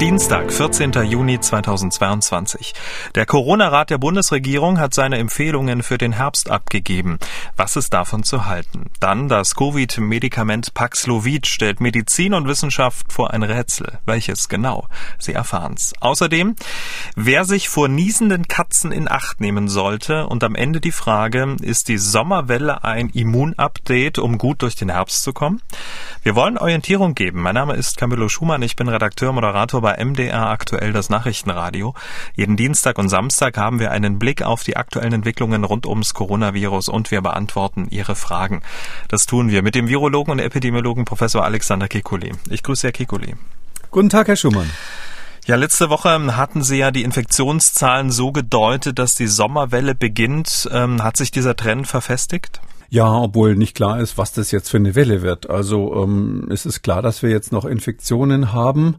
Dienstag, 14. Juni 2022. Der Corona-Rat der Bundesregierung hat seine Empfehlungen für den Herbst abgegeben. Was ist davon zu halten? Dann das Covid-Medikament Paxlovid stellt Medizin und Wissenschaft vor ein Rätsel. Welches genau? Sie erfahren's. Außerdem, wer sich vor niesenden Katzen in Acht nehmen sollte und am Ende die Frage, ist die Sommerwelle ein Immunupdate, um gut durch den Herbst zu kommen? Wir wollen Orientierung geben. Mein Name ist Camillo Schumann. Ich bin Redakteur, Moderator bei bei MDR aktuell das Nachrichtenradio. Jeden Dienstag und Samstag haben wir einen Blick auf die aktuellen Entwicklungen rund ums Coronavirus und wir beantworten Ihre Fragen. Das tun wir mit dem Virologen und Epidemiologen Professor Alexander Kekulé. Ich grüße Herr Kekulé. Guten Tag, Herr Schumann. Ja, letzte Woche hatten Sie ja die Infektionszahlen so gedeutet, dass die Sommerwelle beginnt. Ähm, hat sich dieser Trend verfestigt? Ja, obwohl nicht klar ist, was das jetzt für eine Welle wird. Also ähm, es ist klar, dass wir jetzt noch Infektionen haben.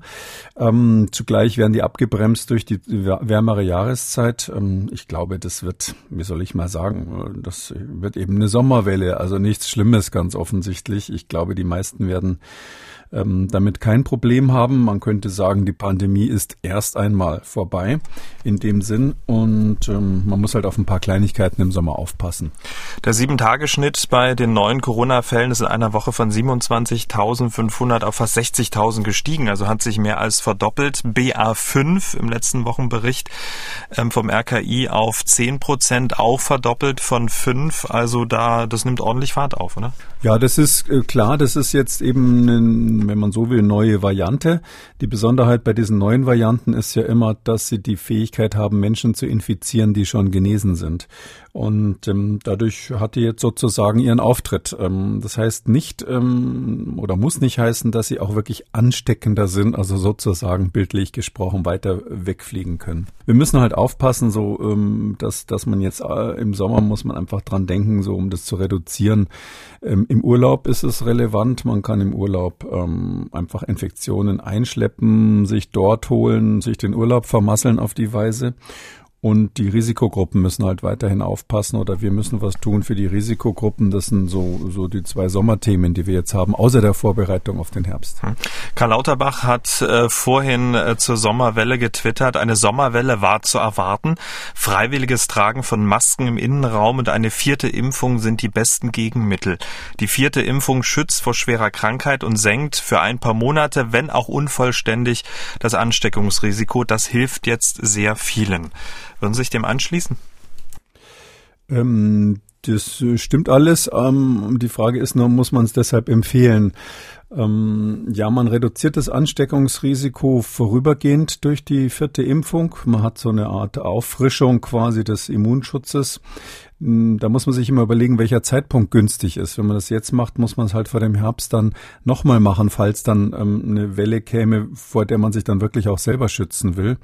Ähm, zugleich werden die abgebremst durch die wärmere Jahreszeit. Ähm, ich glaube, das wird, wie soll ich mal sagen, das wird eben eine Sommerwelle. Also nichts Schlimmes ganz offensichtlich. Ich glaube, die meisten werden ähm, damit kein Problem haben. Man könnte sagen, die Pandemie ist erst einmal vorbei in dem Sinn und ähm, man muss halt auf ein paar Kleinigkeiten im Sommer aufpassen. Der Sieben-Tage-Schnitt bei den neuen Corona-Fällen ist in einer Woche von 27.500 auf fast 60.000 gestiegen, also hat sich mehr als verdoppelt. BA5 im letzten Wochenbericht ähm, vom RKI auf 10 Prozent auch verdoppelt von 5, also da, das nimmt ordentlich Fahrt auf, oder? Ja, das ist äh, klar, das ist jetzt eben ein wenn man so will, neue Variante. Die Besonderheit bei diesen neuen Varianten ist ja immer, dass sie die Fähigkeit haben, Menschen zu infizieren, die schon genesen sind. Und ähm, dadurch hat die jetzt sozusagen ihren Auftritt. Ähm, das heißt nicht ähm, oder muss nicht heißen, dass sie auch wirklich ansteckender sind, also sozusagen bildlich gesprochen weiter wegfliegen können. Wir müssen halt aufpassen, so ähm, dass dass man jetzt äh, im Sommer muss man einfach dran denken, so um das zu reduzieren. Ähm, Im Urlaub ist es relevant. Man kann im Urlaub ähm, einfach Infektionen einschleppen, sich dort holen, sich den Urlaub vermasseln auf die Weise. Und die Risikogruppen müssen halt weiterhin aufpassen oder wir müssen was tun für die Risikogruppen. Das sind so, so die zwei Sommerthemen, die wir jetzt haben, außer der Vorbereitung auf den Herbst. Hm. Karl Lauterbach hat äh, vorhin äh, zur Sommerwelle getwittert, eine Sommerwelle war zu erwarten. Freiwilliges Tragen von Masken im Innenraum und eine vierte Impfung sind die besten Gegenmittel. Die vierte Impfung schützt vor schwerer Krankheit und senkt für ein paar Monate, wenn auch unvollständig, das Ansteckungsrisiko. Das hilft jetzt sehr vielen. Würden Sie sich dem anschließen? Ähm, das stimmt alles. Ähm, die Frage ist nur, muss man es deshalb empfehlen? Ähm, ja, man reduziert das Ansteckungsrisiko vorübergehend durch die vierte Impfung. Man hat so eine Art Auffrischung quasi des Immunschutzes. Hm, da muss man sich immer überlegen, welcher Zeitpunkt günstig ist. Wenn man das jetzt macht, muss man es halt vor dem Herbst dann nochmal machen, falls dann ähm, eine Welle käme, vor der man sich dann wirklich auch selber schützen will.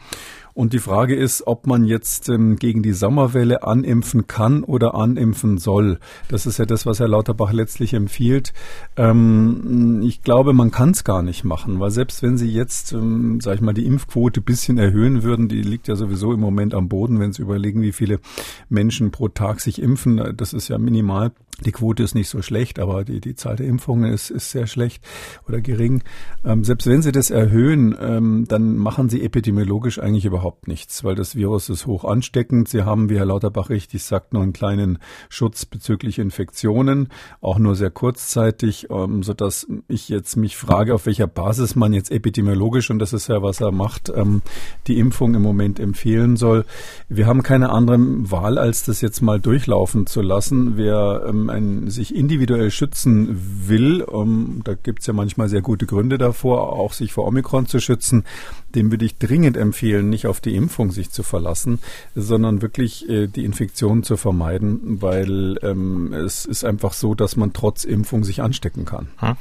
Und die Frage ist, ob man jetzt ähm, gegen die Sommerwelle animpfen kann oder animpfen soll. Das ist ja das, was Herr Lauterbach letztlich empfiehlt. Ähm, ich glaube, man kann es gar nicht machen, weil selbst wenn Sie jetzt, ähm, sage ich mal, die Impfquote bisschen erhöhen würden, die liegt ja sowieso im Moment am Boden, wenn Sie überlegen, wie viele Menschen pro Tag sich impfen, das ist ja minimal. Die Quote ist nicht so schlecht, aber die, die Zahl der Impfungen ist, ist sehr schlecht oder gering. Ähm, selbst wenn Sie das erhöhen, ähm, dann machen Sie epidemiologisch eigentlich überhaupt nichts, weil das Virus ist hoch ansteckend. Sie haben, wie Herr Lauterbach richtig sagt, nur einen kleinen Schutz bezüglich Infektionen, auch nur sehr kurzzeitig, ähm, so dass ich jetzt mich frage, auf welcher Basis man jetzt epidemiologisch, und das ist ja, was er macht, ähm, die Impfung im Moment empfehlen soll. Wir haben keine andere Wahl, als das jetzt mal durchlaufen zu lassen. Wer ein, sich individuell schützen will, um, da gibt es ja manchmal sehr gute Gründe davor, auch sich vor Omikron zu schützen, dem würde ich dringend empfehlen, nicht auf die Impfung sich zu verlassen, sondern wirklich äh, die Infektion zu vermeiden, weil ähm, es ist einfach so, dass man trotz Impfung sich anstecken kann. Hm.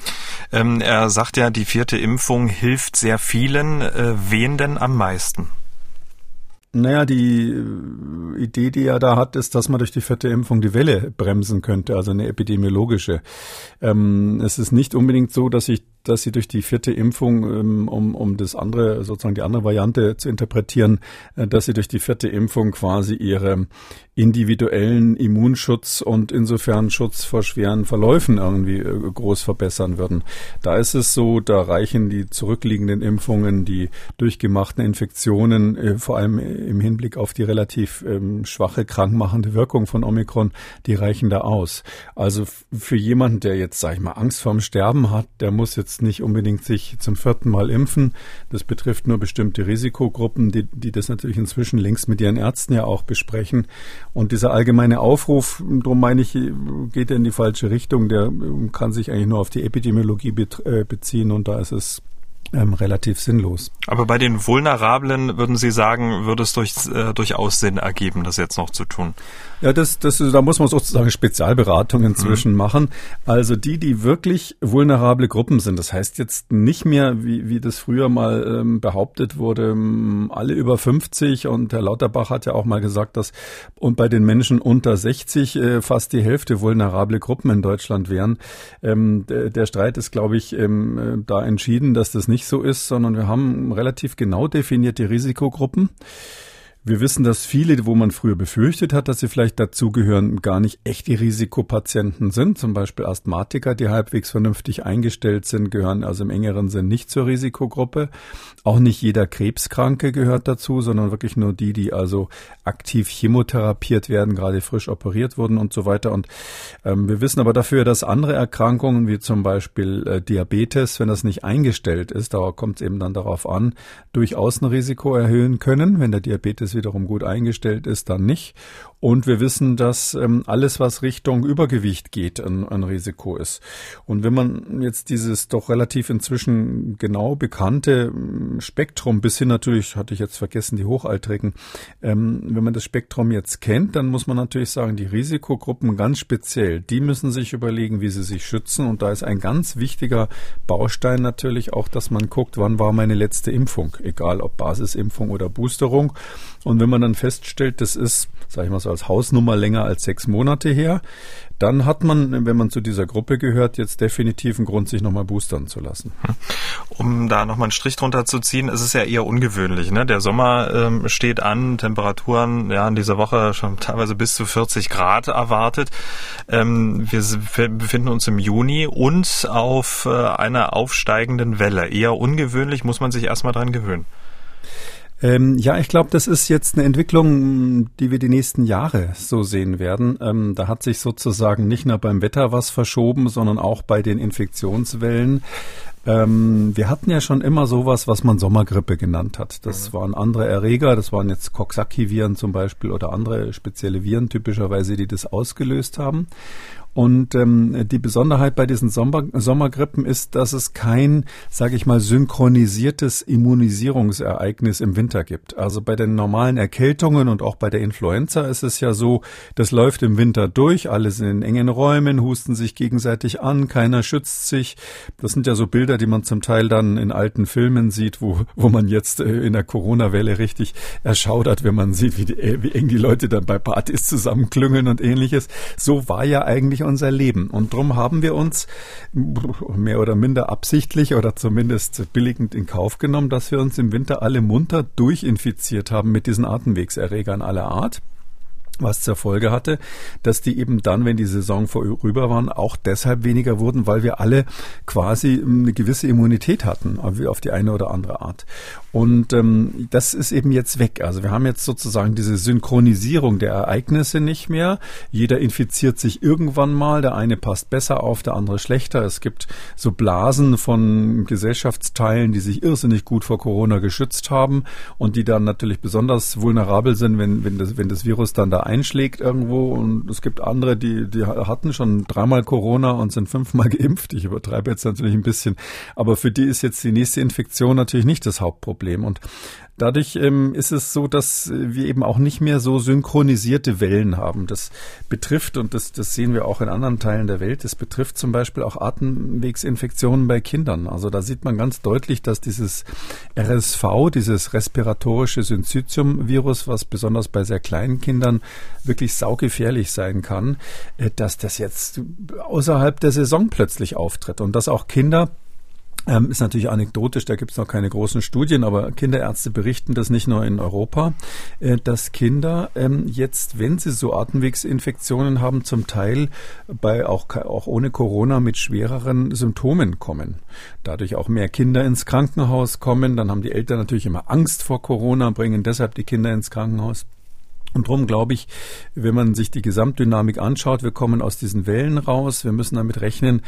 Ähm, er sagt ja, die vierte Impfung hilft sehr vielen. Äh, wen denn am meisten? Naja, die äh, Idee, die er da hat, ist, dass man durch die vierte Impfung die Welle bremsen könnte, also eine epidemiologische. Ähm, es ist nicht unbedingt so, dass sich dass sie durch die vierte Impfung, ähm, um, um das andere, sozusagen die andere Variante zu interpretieren, äh, dass sie durch die vierte Impfung quasi ihre individuellen Immunschutz und insofern Schutz vor schweren Verläufen irgendwie äh, groß verbessern würden. Da ist es so, da reichen die zurückliegenden Impfungen, die durchgemachten Infektionen, äh, vor allem im Hinblick auf die relativ ähm, schwache krankmachende Wirkung von Omikron, die reichen da aus. Also für jemanden, der jetzt, sag ich mal, Angst vorm Sterben hat, der muss jetzt nicht unbedingt sich zum vierten Mal impfen. Das betrifft nur bestimmte Risikogruppen, die, die das natürlich inzwischen längst mit ihren Ärzten ja auch besprechen. Und dieser allgemeine Aufruf, darum meine ich, geht in die falsche Richtung. Der kann sich eigentlich nur auf die Epidemiologie äh, beziehen und da ist es ähm, relativ sinnlos. Aber bei den Vulnerablen würden Sie sagen, würde es durch, äh, durchaus Sinn ergeben, das jetzt noch zu tun? Ja, das, das, da muss man sozusagen Spezialberatungen inzwischen mhm. machen. Also die, die wirklich vulnerable Gruppen sind. Das heißt jetzt nicht mehr, wie, wie das früher mal ähm, behauptet wurde, ähm, alle über 50 und Herr Lauterbach hat ja auch mal gesagt, dass und bei den Menschen unter 60 äh, fast die Hälfte vulnerable Gruppen in Deutschland wären. Ähm, der, der Streit ist, glaube ich, ähm, äh, da entschieden, dass das nicht so ist, sondern wir haben relativ genau definierte Risikogruppen. Wir wissen, dass viele, wo man früher befürchtet hat, dass sie vielleicht dazugehören, gar nicht echte Risikopatienten sind. Zum Beispiel Asthmatiker, die halbwegs vernünftig eingestellt sind, gehören also im engeren Sinn nicht zur Risikogruppe. Auch nicht jeder Krebskranke gehört dazu, sondern wirklich nur die, die also aktiv chemotherapiert werden, gerade frisch operiert wurden und so weiter. Und ähm, wir wissen aber dafür, dass andere Erkrankungen, wie zum Beispiel äh, Diabetes, wenn das nicht eingestellt ist, da kommt es eben dann darauf an, durchaus ein Risiko erhöhen können, wenn der Diabetes wiederum gut eingestellt ist, dann nicht. Und wir wissen, dass ähm, alles, was Richtung Übergewicht geht, ein, ein Risiko ist. Und wenn man jetzt dieses doch relativ inzwischen genau bekannte ähm, Spektrum, bis hin natürlich, hatte ich jetzt vergessen, die Hochaltrigen, ähm, wenn man das Spektrum jetzt kennt, dann muss man natürlich sagen, die Risikogruppen ganz speziell, die müssen sich überlegen, wie sie sich schützen. Und da ist ein ganz wichtiger Baustein natürlich auch, dass man guckt, wann war meine letzte Impfung, egal ob Basisimpfung oder Boosterung. Und wenn man dann feststellt, das ist, sag ich mal so als Hausnummer länger als sechs Monate her, dann hat man, wenn man zu dieser Gruppe gehört, jetzt definitiv einen Grund, sich nochmal boostern zu lassen. Hm. Um da nochmal einen Strich drunter zu ziehen, ist es ja eher ungewöhnlich. Ne? Der Sommer ähm, steht an, Temperaturen ja in dieser Woche schon teilweise bis zu 40 Grad erwartet. Ähm, wir befinden uns im Juni und auf äh, einer aufsteigenden Welle. Eher ungewöhnlich, muss man sich erstmal dran gewöhnen. Ähm, ja, ich glaube, das ist jetzt eine Entwicklung, die wir die nächsten Jahre so sehen werden. Ähm, da hat sich sozusagen nicht nur beim Wetter was verschoben, sondern auch bei den Infektionswellen. Ähm, wir hatten ja schon immer sowas, was man Sommergrippe genannt hat. Das mhm. waren andere Erreger, das waren jetzt Coxsackie-Viren zum Beispiel oder andere spezielle Viren typischerweise, die das ausgelöst haben. Und ähm, die Besonderheit bei diesen Sommer Sommergrippen ist, dass es kein, sage ich mal, synchronisiertes Immunisierungsereignis im Winter gibt. Also bei den normalen Erkältungen und auch bei der Influenza ist es ja so, das läuft im Winter durch, alle sind in engen Räumen, husten sich gegenseitig an, keiner schützt sich. Das sind ja so Bilder, die man zum Teil dann in alten Filmen sieht, wo, wo man jetzt äh, in der Corona-Welle richtig erschaudert, wenn man sieht, wie, die, wie eng die Leute dann bei Partys zusammenklüngeln und ähnliches. So war ja eigentlich unser Leben. Und darum haben wir uns mehr oder minder absichtlich oder zumindest billigend in Kauf genommen, dass wir uns im Winter alle munter durchinfiziert haben mit diesen Atemwegserregern aller Art was zur Folge hatte, dass die eben dann, wenn die Saison vorüber waren, auch deshalb weniger wurden, weil wir alle quasi eine gewisse Immunität hatten, auf die eine oder andere Art. Und ähm, das ist eben jetzt weg. Also wir haben jetzt sozusagen diese Synchronisierung der Ereignisse nicht mehr. Jeder infiziert sich irgendwann mal. Der eine passt besser auf, der andere schlechter. Es gibt so Blasen von Gesellschaftsteilen, die sich irrsinnig gut vor Corona geschützt haben und die dann natürlich besonders vulnerabel sind, wenn, wenn, das, wenn das Virus dann da einschlägt irgendwo. Und es gibt andere, die, die hatten schon dreimal Corona und sind fünfmal geimpft. Ich übertreibe jetzt natürlich ein bisschen. Aber für die ist jetzt die nächste Infektion natürlich nicht das Hauptproblem. Und Dadurch ähm, ist es so, dass wir eben auch nicht mehr so synchronisierte Wellen haben. Das betrifft, und das, das sehen wir auch in anderen Teilen der Welt, das betrifft zum Beispiel auch Atemwegsinfektionen bei Kindern. Also da sieht man ganz deutlich, dass dieses RSV, dieses respiratorische Syncytium-Virus, was besonders bei sehr kleinen Kindern wirklich saugefährlich sein kann, äh, dass das jetzt außerhalb der Saison plötzlich auftritt und dass auch Kinder Ähm, ist natürlich anekdotisch, da gibt es noch keine großen Studien, aber Kinderärzte berichten das nicht nur in Europa, äh, dass Kinder ähm, jetzt, wenn sie so Atemwegsinfektionen haben, zum Teil bei auch, auch ohne Corona mit schwereren Symptomen kommen. Dadurch auch mehr Kinder ins Krankenhaus kommen. Dann haben die Eltern natürlich immer Angst vor Corona, bringen deshalb die Kinder ins Krankenhaus. Und darum glaube ich, wenn man sich die Gesamtdynamik anschaut, wir kommen aus diesen Wellen raus. Wir müssen damit rechnen,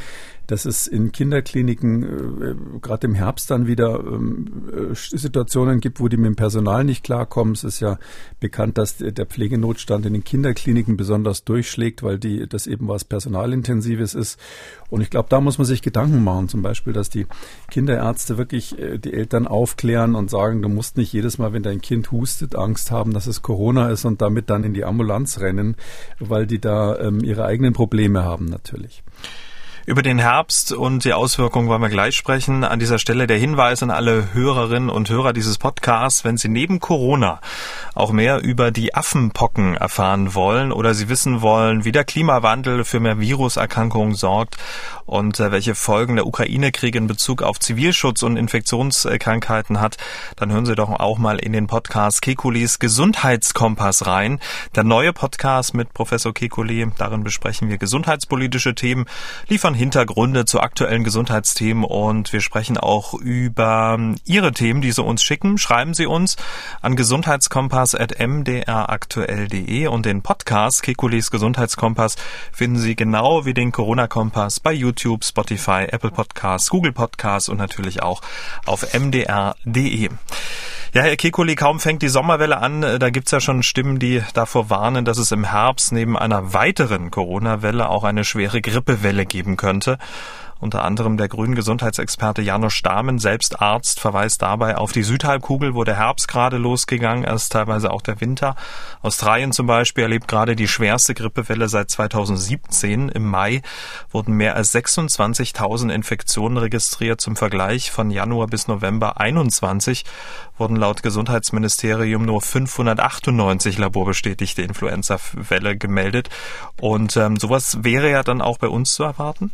dass es in Kinderkliniken äh, gerade im Herbst dann wieder ähm, äh, Situationen gibt, wo die mit dem Personal nicht klarkommen. Es ist ja bekannt, dass der Pflegenotstand in den Kinderkliniken besonders durchschlägt, weil die das eben was Personalintensives ist. Und ich glaube, da muss man sich Gedanken machen, zum Beispiel, dass die Kinderärzte wirklich äh, die Eltern aufklären und sagen, du musst nicht jedes Mal, wenn dein Kind hustet, Angst haben, dass es Corona ist und damit dann in die Ambulanz rennen, weil die da ähm, ihre eigenen Probleme haben natürlich. Über den Herbst und die Auswirkungen wollen wir gleich sprechen. An dieser Stelle der Hinweis an alle Hörerinnen und Hörer dieses Podcasts, wenn Sie neben Corona auch mehr über die Affenpocken erfahren wollen oder Sie wissen wollen, wie der Klimawandel für mehr Viruserkrankungen sorgt und äh, welche Folgen der Ukraine-Krieg in Bezug auf Zivilschutz und Infektionskrankheiten hat, dann hören Sie doch auch mal in den Podcast Kekulis Gesundheitskompass rein. Der neue Podcast mit Professor Kekuli, darin besprechen wir gesundheitspolitische Themen, liefern Hintergründe zu aktuellen Gesundheitsthemen und wir sprechen auch über Ihre Themen, die Sie uns schicken. Schreiben Sie uns an gesundheitskompass.mdraktuell.de und den Podcast Kekulis Gesundheitskompass finden Sie genau wie den Corona-Kompass bei YouTube, Spotify, Apple Podcasts, Google Podcasts und natürlich auch auf mdr.de. Ja, Herr Kekuli, kaum fängt die Sommerwelle an, da gibt's ja schon Stimmen, die davor warnen, dass es im Herbst neben einer weiteren Corona-Welle auch eine schwere Grippewelle geben könnte könnte. Unter anderem der grünen Gesundheitsexperte Janusz Stamen, selbst Arzt, verweist dabei auf die Südhalbkugel, wo der Herbst gerade losgegangen ist, teilweise auch der Winter. Australien zum Beispiel erlebt gerade die schwerste Grippewelle seit 2017. Im Mai wurden mehr als 26.000 Infektionen registriert. Zum Vergleich von Januar bis November 21 wurden laut Gesundheitsministerium nur 598 laborbestätigte Influenza-Fälle gemeldet. Und ähm, sowas wäre ja dann auch bei uns zu erwarten?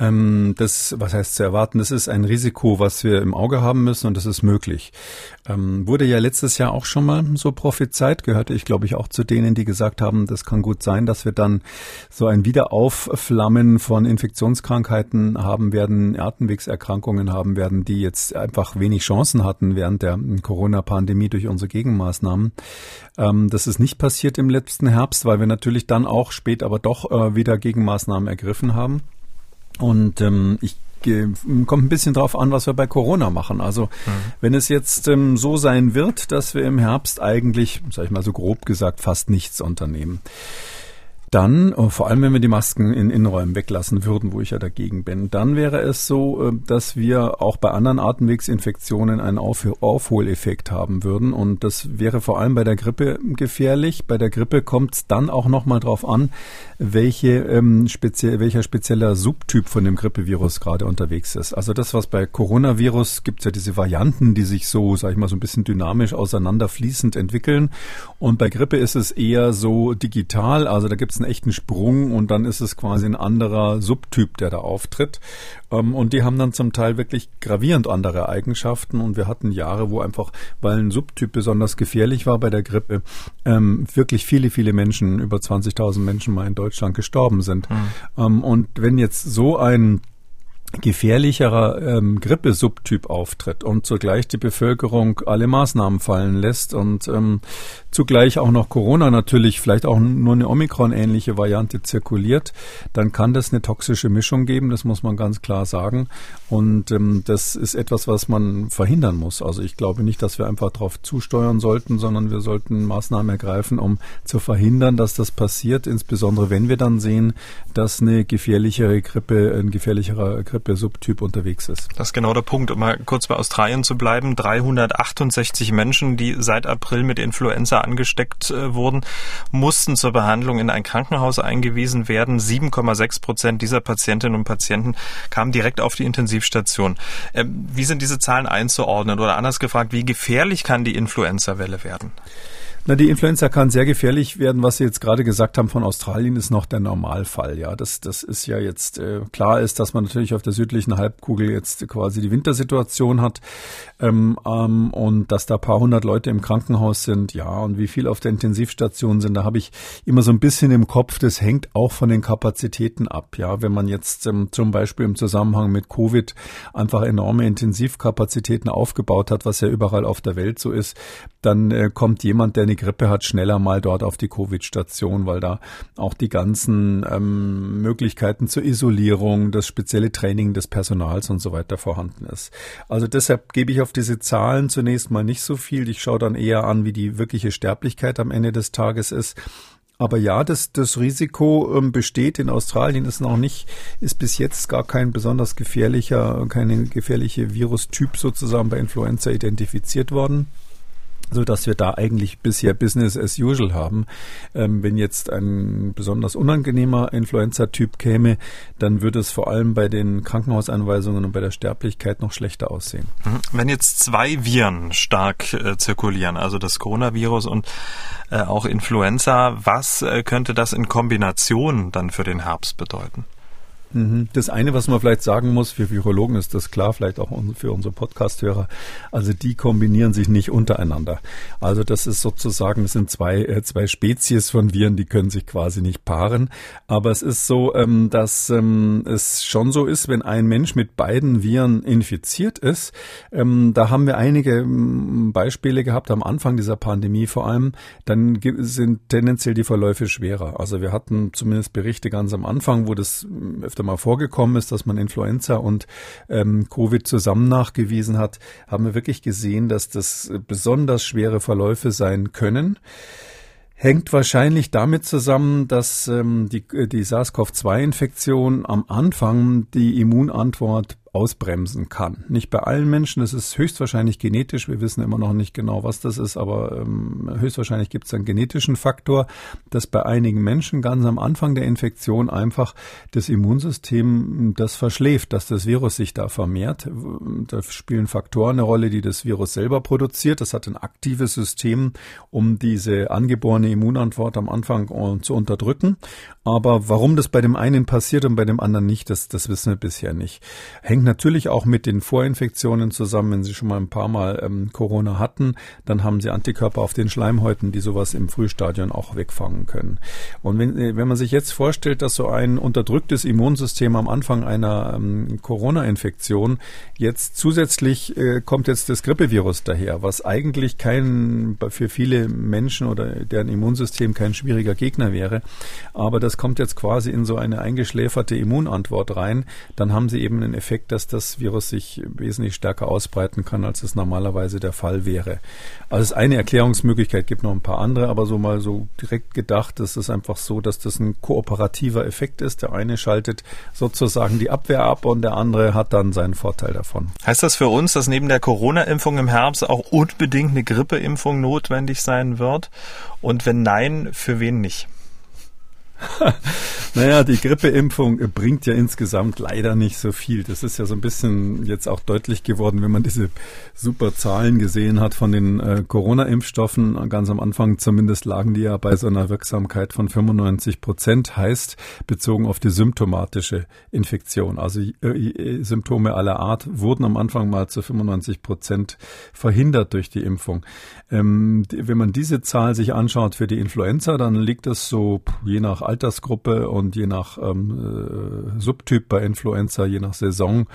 Ähm, das, was heißt zu erwarten, das ist ein Risiko, was wir im Auge haben müssen und das ist möglich. Ähm, wurde ja letztes Jahr auch schon mal so prophezeit, gehörte ich glaube ich auch zu denen, die gesagt haben, das kann gut sein, dass wir dann so ein Wiederaufflammen von Infektionskrankheiten haben werden, Atemwegserkrankungen haben werden, die jetzt einfach wenig Chancen hatten während der Corona-Pandemie durch unsere Gegenmaßnahmen. Ähm, das ist nicht passiert im letzten Herbst, weil wir natürlich dann auch spät aber doch äh, wieder Gegenmaßnahmen ergriffen haben. Und ähm, ich kommt ein bisschen drauf an, was wir bei Corona machen. Also mhm. wenn es jetzt ähm, so sein wird, dass wir im Herbst eigentlich, sag ich mal so grob gesagt, fast nichts unternehmen, dann, äh, vor allem wenn wir die Masken in Innenräumen weglassen würden, wo ich ja dagegen bin, dann wäre es so, äh, dass wir auch bei anderen Atemwegsinfektionen einen Auf Aufholeffekt haben würden. Und das wäre vor allem bei der Grippe gefährlich. Bei der Grippe kommt es dann auch nochmal drauf an, welche, ähm, spezie welcher spezieller Subtyp von dem Grippevirus gerade unterwegs ist. Also das, was bei Coronavirus gibt es ja diese Varianten, die sich so, sag ich mal, so ein bisschen dynamisch auseinanderfließend entwickeln. Und bei Grippe ist es eher so digital. Also da gibt es einen echten Sprung und dann ist es quasi ein anderer Subtyp, der da auftritt. Ähm, und die haben dann zum Teil wirklich gravierend andere Eigenschaften. Und wir hatten Jahre, wo einfach, weil ein Subtyp besonders gefährlich war bei der Grippe, ähm, wirklich viele, viele Menschen, über 20.000 Menschen mal in Deutschland gestorben sind. Mhm. und wenn jetzt so ein gefährlicherer ähm, Grippesubtyp auftritt und zugleich die Bevölkerung alle Maßnahmen fallen lässt und ähm, zugleich auch noch Corona natürlich vielleicht auch nur eine Omikron-ähnliche Variante zirkuliert, dann kann das eine toxische Mischung geben, das muss man ganz klar sagen. Und ähm, das ist etwas, was man verhindern muss. Also ich glaube nicht, dass wir einfach darauf zusteuern sollten, sondern wir sollten Maßnahmen ergreifen, um zu verhindern, dass das passiert, insbesondere wenn wir dann sehen, dass eine gefährlichere Grippe, ein gefährlicherer Grippe Grippe-Subtyp unterwegs ist. Das ist genau der Punkt. Um mal kurz bei Australien zu bleiben. 368 Menschen, die seit April mit Influenza angesteckt äh, wurden, mussten zur Behandlung in ein Krankenhaus eingewiesen werden. 7,6 Prozent dieser Patientinnen und Patienten kamen direkt auf die Intensivstation. Ähm, wie sind diese Zahlen einzuordnen? Oder anders gefragt, wie gefährlich kann die Influenza-Welle werden? Na, die Influenza kann sehr gefährlich werden. Was Sie jetzt gerade gesagt haben von Australien, ist noch der Normalfall. Ja, das, das ist ja jetzt äh, klar ist, dass man natürlich auf der südlichen Halbkugel jetzt quasi die Wintersituation hat ähm, ähm, und dass da paar hundert Leute im Krankenhaus sind. Ja, und wie viel auf der Intensivstation sind, da habe ich immer so ein bisschen im Kopf. Das hängt auch von den Kapazitäten ab. Ja, wenn man jetzt ähm, zum Beispiel im Zusammenhang mit Covid einfach enorme Intensivkapazitäten aufgebaut hat, was ja überall auf der Welt so ist, dann äh, kommt jemand, der eine Grippe hat, schneller mal dort auf die Covid-Station, weil da auch die ganzen ähm, Möglichkeiten zur Isolierung, das spezielle Training des Personals und so weiter vorhanden ist. Also deshalb gebe ich auf diese Zahlen zunächst mal nicht so viel. Ich schaue dann eher an, wie die wirkliche Sterblichkeit am Ende des Tages ist. Aber ja, das, das Risiko ähm, besteht. In Australien ist noch nicht, ist bis jetzt gar kein besonders gefährlicher, keine gefährliche Virustyp sozusagen bei Influenza identifiziert worden so dass wir da eigentlich bisher Business as usual haben. Ähm, wenn jetzt ein besonders unangenehmer Influenza-Typ käme, dann würde es vor allem bei den Krankenhauseinweisungen und bei der Sterblichkeit noch schlechter aussehen. Mhm. Wenn jetzt zwei Viren stark äh, zirkulieren, also das Coronavirus und äh, auch Influenza, was äh, könnte das in Kombination dann für den Herbst bedeuten? Mhm. Das eine, was man vielleicht sagen muss, für Virologen ist das klar, vielleicht auch für unsere Podcast-Hörer, also die kombinieren sich nicht untereinander. Also das ist sozusagen, das sind zwei, äh, zwei Spezies von Viren, die können sich quasi nicht paaren. Aber es ist so, ähm, dass ähm, es schon so ist, wenn ein Mensch mit beiden Viren infiziert ist, ähm, da haben wir einige Beispiele gehabt am Anfang dieser Pandemie vor allem, dann sind tendenziell die Verläufe schwerer. Also wir hatten zumindest Berichte ganz am Anfang, wo das öfter öfter mal vorgekommen ist, dass man Influenza und ähm, Covid zusammen nachgewiesen hat, haben wir wirklich gesehen, dass das besonders schwere Verläufe sein können. Hängt wahrscheinlich damit zusammen, dass ähm, die, die SARS-CoV-2-Infektion am Anfang die Immunantwort ausbremsen kann. Nicht bei allen Menschen, das ist höchstwahrscheinlich genetisch, wir wissen immer noch nicht genau, was das ist, aber ähm, höchstwahrscheinlich gibt es einen genetischen Faktor, dass bei einigen Menschen ganz am Anfang der Infektion einfach das Immunsystem das verschläft, dass das Virus sich da vermehrt. Da spielen Faktoren eine Rolle, die das Virus selber produziert. Das hat ein aktives System, um diese angeborene Immunantwort am Anfang äh, zu unterdrücken. Aber warum das bei dem einen passiert und bei dem anderen nicht, das, das wissen wir bisher nicht. Hängt hängt natürlich auch mit den Vorinfektionen zusammen. Wenn Sie schon mal ein paar Mal ähm, Corona hatten, dann haben Sie Antikörper auf den Schleimhäuten, die sowas im Frühstadion auch wegfangen können. Und wenn, äh, wenn man sich jetzt vorstellt, dass so ein unterdrücktes Immunsystem am Anfang einer ähm, Corona-Infektion jetzt zusätzlich äh, kommt jetzt das Grippevirus daher, was eigentlich kein für viele Menschen oder deren Immunsystem kein schwieriger Gegner wäre, aber das kommt jetzt quasi in so eine eingeschläferte Immunantwort rein, dann haben Sie eben einen Effekt dass das Virus sich wesentlich stärker ausbreiten kann, als es normalerweise der Fall wäre. Also es ist eine Erklärungsmöglichkeit, gibt noch ein paar andere, aber so mal so direkt gedacht, ist es einfach so, dass das ein kooperativer Effekt ist. Der eine schaltet sozusagen die Abwehr ab und der andere hat dann seinen Vorteil davon. Heißt das für uns, dass neben der Corona-Impfung im Herbst auch unbedingt eine Grippeimpfung notwendig sein wird? Und wenn nein, für wen nicht? naja, die Grippeimpfung bringt ja insgesamt leider nicht so viel. Das ist ja so ein bisschen jetzt auch deutlich geworden, wenn man diese super Zahlen gesehen hat von den äh, Corona-Impfstoffen. Ganz am Anfang zumindest lagen die ja bei so einer Wirksamkeit von 95 Prozent, heißt bezogen auf die symptomatische Infektion. Also äh, Symptome aller Art wurden am Anfang mal zu 95 Prozent verhindert durch die Impfung. Ähm, wenn man diese Zahl sich anschaut für die Influenza, dann liegt das so je nach Altersgruppe und je nach ähm, äh, Subtyp bei Influenza, je nach Saison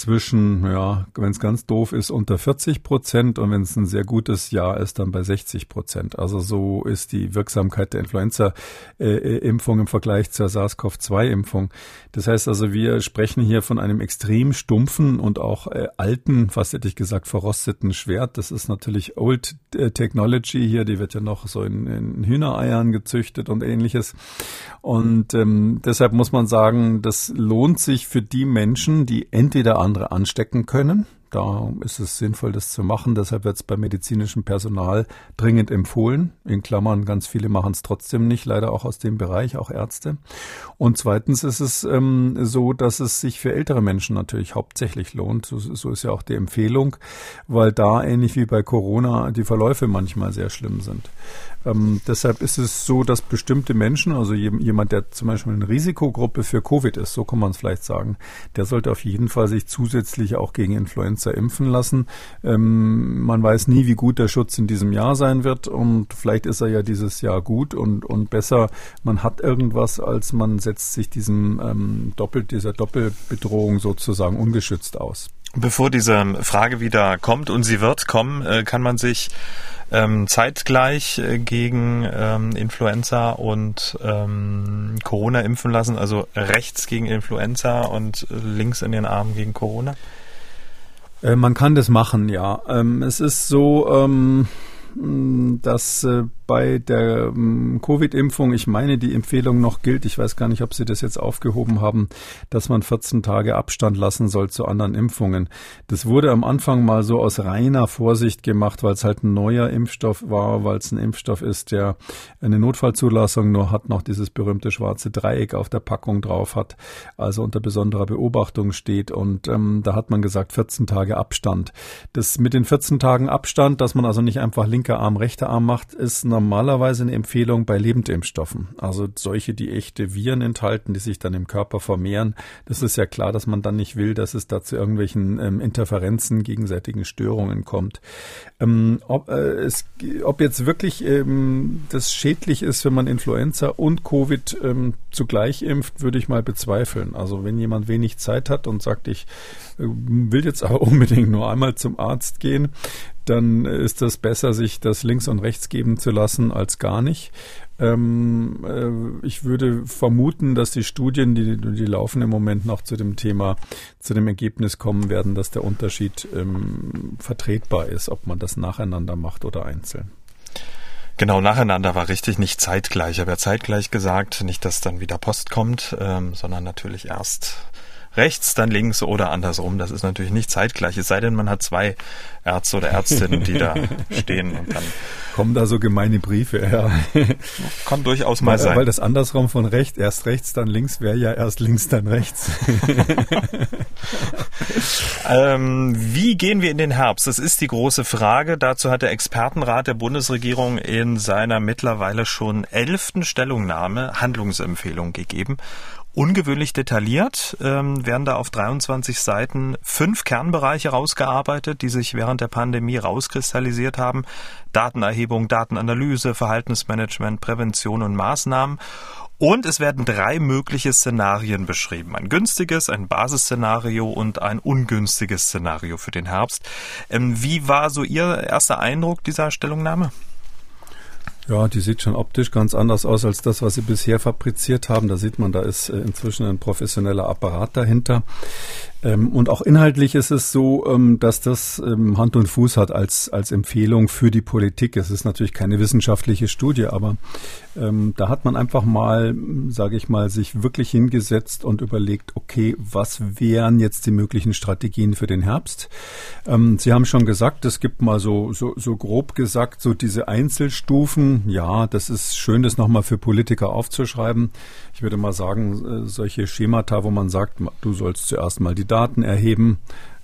zwischen, ja, wenn es ganz doof ist, unter 40 Prozent und wenn es ein sehr gutes Jahr ist, dann bei 60 Prozent. Also so ist die Wirksamkeit der Influenza-Impfung im Vergleich zur SARS-CoV-2-Impfung. Das heißt also, wir sprechen hier von einem extrem stumpfen und auch äh, alten, fast hätte ich gesagt, verrosteten Schwert. Das ist natürlich Old äh, Technology hier, die wird ja noch so in, in Hühnereiern gezüchtet und ähnliches. Und ähm, deshalb muss man sagen, das lohnt sich für die Menschen, die entweder andere anstecken können, Da ist es sinnvoll, das zu machen. Deshalb wird es bei medizinischem Personal dringend empfohlen. In Klammern, ganz viele machen es trotzdem nicht, leider auch aus dem Bereich, auch Ärzte. Und zweitens ist es ähm, so, dass es sich für ältere Menschen natürlich hauptsächlich lohnt. So, so ist ja auch die Empfehlung, weil da ähnlich wie bei Corona die Verläufe manchmal sehr schlimm sind. Ähm, deshalb ist es so, dass bestimmte Menschen, also jemand, der zum Beispiel eine Risikogruppe für Covid ist, so kann man es vielleicht sagen, der sollte auf jeden Fall sich zusätzlich auch gegen Influenza impfen lassen. Ähm, man weiß nie, wie gut der Schutz in diesem Jahr sein wird und vielleicht ist er ja dieses Jahr gut und, und besser. Man hat irgendwas, als man setzt sich diesem ähm, Doppel, dieser Doppelbedrohung sozusagen ungeschützt aus. Bevor diese Frage wieder kommt und sie wird kommen, äh, kann man sich ähm, zeitgleich äh, gegen ähm, Influenza und ähm, Corona impfen lassen, also rechts gegen Influenza und links in den Armen gegen Corona? Äh, man kann das machen, ja. Ähm, es ist so, ähm, dass äh, bei der ähm, Covid-Impfung, ich meine, die Empfehlung noch gilt, ich weiß gar nicht, ob Sie das jetzt aufgehoben haben, dass man 14 Tage Abstand lassen soll zu anderen Impfungen. Das wurde am Anfang mal so aus reiner Vorsicht gemacht, weil es halt ein neuer Impfstoff war, weil es ein Impfstoff ist, der eine Notfallzulassung nur hat, noch dieses berühmte schwarze Dreieck auf der Packung drauf hat, also unter besonderer Beobachtung steht. Und ähm, da hat man gesagt, 14 Tage Abstand. Das mit den 14 Tagen Abstand, dass man also nicht einfach linker Arm, rechter Arm macht, ist normalerweise eine Empfehlung bei Lebendimpfstoffen. Also solche, die echte Viren enthalten, die sich dann im Körper vermehren. Das ist ja klar, dass man dann nicht will, dass es da zu irgendwelchen ähm, Interferenzen, gegenseitigen Störungen kommt. Ähm, ob, äh, es, ob jetzt wirklich ähm, das schädlich ist, wenn man Influenza und Covid ähm, zugleich impft, würde ich mal bezweifeln. Also wenn jemand wenig Zeit hat und sagt, ich äh, will jetzt aber unbedingt nur einmal zum Arzt gehen, dann ist das besser, sich das links und rechts geben zu lassen, als gar nicht. Ähm, äh, ich würde vermuten, dass die Studien, die, die laufen im Moment noch zu dem Thema, zu dem Ergebnis kommen werden, dass der Unterschied ähm, vertretbar ist, ob man das nacheinander macht oder einzeln. Genau, nacheinander war richtig, nicht zeitgleich. Aber zeitgleich gesagt, nicht, dass dann wieder Post kommt, ähm, sondern natürlich erst rechts, dann links oder andersrum. Das ist natürlich nicht zeitgleich, es sei denn, man hat zwei Ärzte oder Ärztinnen, die da stehen und dann. Kommen da so gemeine Briefe, ja. Kann durchaus mal weil, sein. Weil das andersrum von rechts, erst rechts, dann links wäre ja erst links, dann rechts. ähm, wie gehen wir in den Herbst? Das ist die große Frage. Dazu hat der Expertenrat der Bundesregierung in seiner mittlerweile schon elften Stellungnahme Handlungsempfehlungen gegeben ungewöhnlich detailliert, ähm, werden da auf 23 Seiten fünf Kernbereiche rausgearbeitet, die sich während der Pandemie rauskristallisiert haben. Datenerhebung, Datenanalyse, Verhaltensmanagement, Prävention und Maßnahmen. Und es werden drei mögliche Szenarien beschrieben. Ein günstiges, ein Basisszenario und ein ungünstiges Szenario für den Herbst. Ähm, wie war so Ihr erster Eindruck dieser Stellungnahme? Ja, die sieht schon optisch ganz anders aus als das, was sie bisher fabriziert haben. Da sieht man, da ist äh, inzwischen ein professioneller Apparat dahinter. Ähm, und auch inhaltlich ist es so, ähm, dass das ähm, Hand und Fuß hat als, als Empfehlung für die Politik. Es ist natürlich keine wissenschaftliche Studie, aber da hat man einfach mal, sage ich mal, sich wirklich hingesetzt und überlegt, okay, was wären jetzt die möglichen Strategien für den Herbst? Sie haben schon gesagt, es gibt mal so, so, so grob gesagt, so diese Einzelstufen. Ja, das ist schön, das nochmal für Politiker aufzuschreiben. Ich würde mal sagen, äh, solche Schemata, wo man sagt, du sollst zuerst mal die Daten erheben,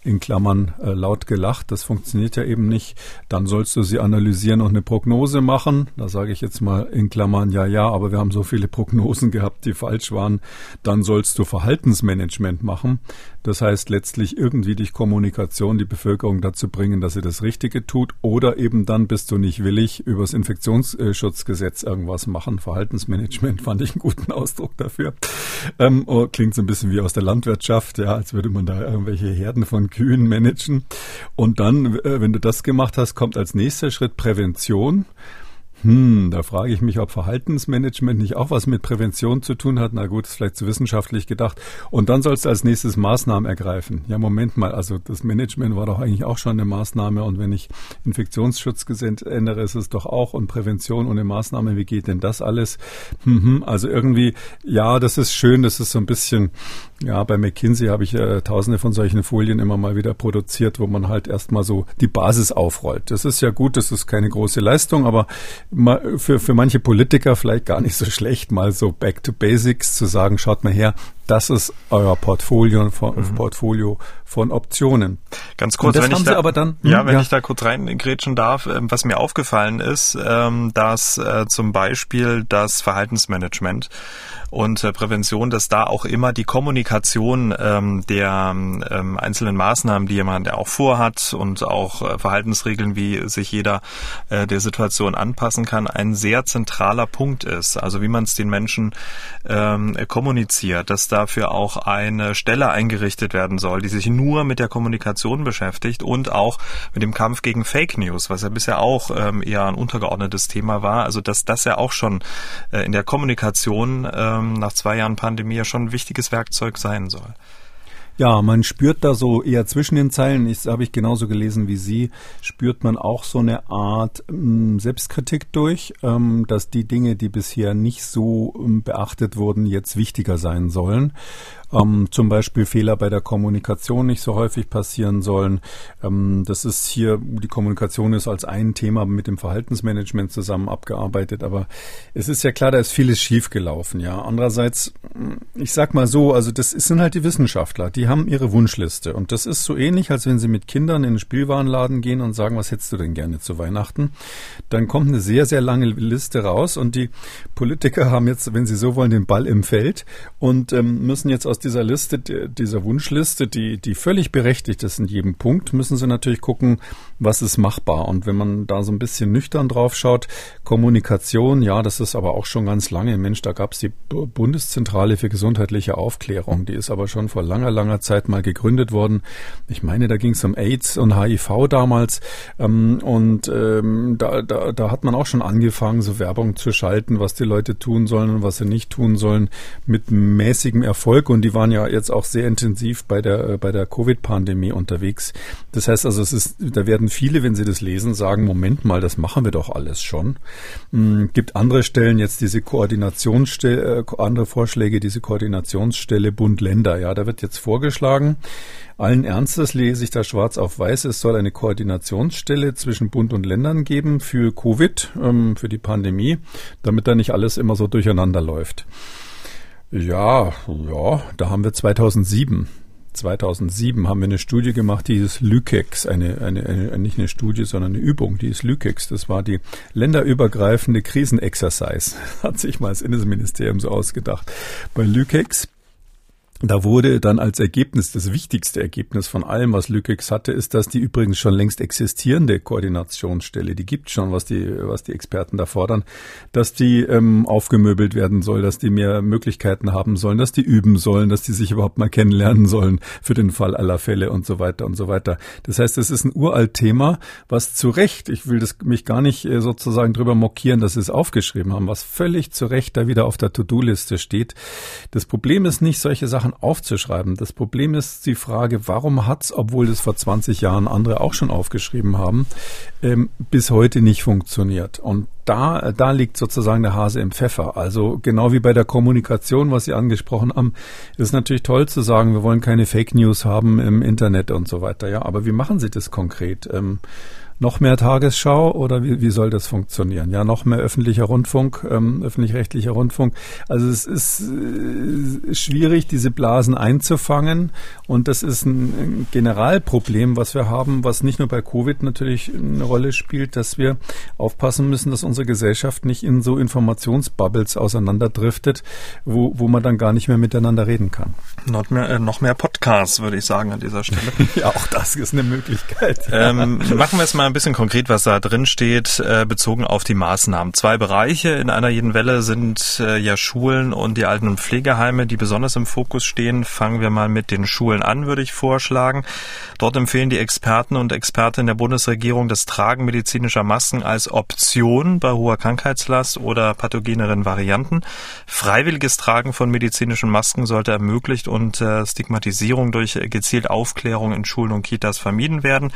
in Klammern äh, laut gelacht. Das funktioniert ja eben nicht. Dann sollst du sie analysieren und eine Prognose machen. Da sage ich jetzt mal in Klammern, ja, ja, aber wir haben so viele Prognosen gehabt, die falsch waren. Dann sollst du Verhaltensmanagement machen. Das heißt letztlich irgendwie durch Kommunikation die Bevölkerung dazu bringen, dass sie das Richtige tut. Oder eben dann bist du nicht willig, übers Infektionsschutzgesetz irgendwas machen. Verhaltensmanagement fand ich einen guten Ausdruck dafür. Ähm, oh, klingt so ein bisschen wie aus der Landwirtschaft, ja, als würde man da irgendwelche Herden von Kühen managen. Und dann, äh, wenn du das gemacht hast, kommt als nächster Schritt Prävention. Hm, da frage ich mich, ob Verhaltensmanagement nicht auch was mit Prävention zu tun hat. Na gut, ist vielleicht zu wissenschaftlich gedacht. Und dann sollst du als nächstes Maßnahmen ergreifen. Ja, Moment mal, also das Management war doch eigentlich auch schon eine Maßnahme. Und wenn ich Infektionsschutzgesetz ändere, ist es doch auch. Und Prävention ohne Maßnahme, wie geht denn das alles? Hm, hm, also irgendwie, ja, das ist schön, das ist so ein bisschen, ja, bei McKinsey habe ich äh, tausende von solchen Folien immer mal wieder produziert, wo man halt erstmal so die Basis aufrollt. Das ist ja gut, das ist keine große Leistung, aber für, für manche Politiker vielleicht gar nicht so schlecht, mal so back to basics zu sagen, schaut mal her, das ist euer Portfolio von, mhm. Portfolio von Optionen. Ganz kurz, wenn ich da, aber dann, hm, ja, wenn ja. ich da kurz reingrätschen darf, ähm, was mir aufgefallen ist, ähm, dass äh, zum Beispiel das Verhaltensmanagement und äh, Prävention, dass da auch immer die Kommunikation ähm, der einzelnen Maßnahmen, die jemand auch vorhat und auch äh, Verhaltensregeln, wie sich jeder der Situation anpassen kann, ein sehr zentraler Punkt ist. Also wie man es den Menschen kommuniziert, dass dafür auch eine Stelle eingerichtet werden soll, die sich nur mit der Kommunikation beschäftigt und auch mit dem Kampf gegen Fake News, was ja bisher auch ähm, eher ein untergeordnetes Thema war. Also dass das ja auch schon äh, in der Kommunikation ähm, nach zwei Jahren Pandemie ja schon ein wichtiges Werkzeug sein soll. Ja, man spürt da so eher zwischen den Zeilen, ich habe ich genauso gelesen wie Sie, spürt man auch so eine Art ähm, Selbstkritik durch, ähm, dass die Dinge, die bisher nicht so ähm, beachtet wurden, jetzt wichtiger sein sollen ähm, zum Beispiel Fehler bei der Kommunikation nicht so häufig passieren sollen. Ähm, das ist hier, die Kommunikation ist als ein Thema mit dem Verhaltensmanagement zusammen abgearbeitet, aber es ist ja klar, da ist vieles schiefgelaufen, ja. Andererseits, ich sag mal so, also das sind halt die Wissenschaftler, die haben ihre Wunschliste und das ist so ähnlich, als wenn sie mit Kindern in den Spielwarenladen gehen und sagen, was hättest du denn gerne zu Weihnachten? Dann kommt eine sehr, sehr lange Liste raus und die Politiker haben jetzt, wenn sie so wollen, den Ball im Feld und ähm, müssen jetzt aus aus dieser Liste, dieser Wunschliste, die, die völlig berechtigt ist in jedem Punkt, müssen Sie natürlich gucken, was ist machbar. Und wenn man da so ein bisschen nüchtern drauf schaut, Kommunikation, ja, das ist aber auch schon ganz lange. Mensch, da gab es die Bundeszentrale für gesundheitliche Aufklärung. Die ist aber schon vor langer, langer Zeit mal gegründet worden. Ich meine, da ging es um AIDS und HIV damals. Ähm, und ähm, da, da, da hat man auch schon angefangen, so Werbung zu schalten, was die Leute tun sollen und was sie nicht tun sollen, mit mäßigem Erfolg. Und die waren ja jetzt auch sehr intensiv bei der, äh, bei der Covid-Pandemie unterwegs. Das heißt also, es ist, da werden viele, wenn sie das lesen, sagen, Moment mal, das machen wir doch alles schon. Mhm, gibt andere Stellen jetzt diese Koordinationsstelle, äh, andere Vorschläge, diese Koordinationsstelle Bund-Länder. Ja, da wird jetzt vorgeschlagen, allen Ernstes lese ich da schwarz auf weiß, es soll eine Koordinationsstelle zwischen Bund und Ländern geben für Covid, ähm, für die Pandemie, damit da nicht alles immer so durcheinander läuft. Ja, ja, da haben wir 2007. 2007 haben wir eine Studie gemacht, die ist Lykex, eine, eine, eine, nicht eine Studie, sondern eine Übung, die ist Lykex. Das war die länderübergreifende Krisenexercise. Hat sich mal das Innenministerium so ausgedacht. Bei Lykex da wurde dann als Ergebnis, das wichtigste Ergebnis von allem, was Lükex hatte, ist, dass die übrigens schon längst existierende Koordinationsstelle, die gibt schon, was die, was die Experten da fordern, dass die ähm, aufgemöbelt werden soll, dass die mehr Möglichkeiten haben sollen, dass die üben sollen, dass die sich überhaupt mal kennenlernen sollen für den Fall aller Fälle und so weiter und so weiter. Das heißt, es ist ein uralt Thema, was zu Recht, ich will das mich gar nicht äh, sozusagen drüber mokieren, dass sie es aufgeschrieben haben, was völlig zu Recht da wieder auf der To-Do-Liste steht. Das Problem ist nicht solche Sachen Sachen aufzuschreiben. Das Problem ist die Frage, warum hat's, obwohl das vor 20 Jahren andere auch schon aufgeschrieben haben, ähm, bis heute nicht funktioniert. Und da, da liegt sozusagen der Hase im Pfeffer. Also genau wie bei der Kommunikation, was Sie angesprochen haben, ist natürlich toll zu sagen, wir wollen keine Fake News haben im Internet und so weiter. Ja, aber wie machen Sie das konkret? Ähm, noch mehr Tagesschau oder wie, wie soll das funktionieren? Ja, noch mehr öffentlicher Rundfunk, ähm, öffentlich-rechtlicher Rundfunk. Also es ist äh, schwierig, diese Blasen einzufangen und das ist ein, Generalproblem, was wir haben, was nicht nur bei Covid natürlich eine Rolle spielt, dass wir aufpassen müssen, dass unsere Gesellschaft nicht in so Informationsbubbles auseinanderdriftet, wo, wo man dann gar nicht mehr miteinander reden kann. Noch mehr, äh, noch mehr Podcasts, würde ich sagen, an dieser Stelle. ja, auch das ist eine Möglichkeit. Ähm, machen wir es mal mal ein bisschen konkret, was da drin steht, äh, bezogen auf die Maßnahmen. Zwei Bereiche in einer jeden Welle sind äh, ja Schulen und die Alten- und Pflegeheime, die besonders im Fokus stehen. Fangen wir mal mit den Schulen an, würde ich vorschlagen. Dort empfehlen die Experten und Expertinnen der Bundesregierung das Tragen medizinischer Masken als Option bei hoher Krankheitslast oder pathogeneren Varianten. Freiwilliges Tragen von medizinischen Masken sollte ermöglicht und äh, Stigmatisierung durch gezielte Aufklärung in Schulen und Kitas vermieden werden.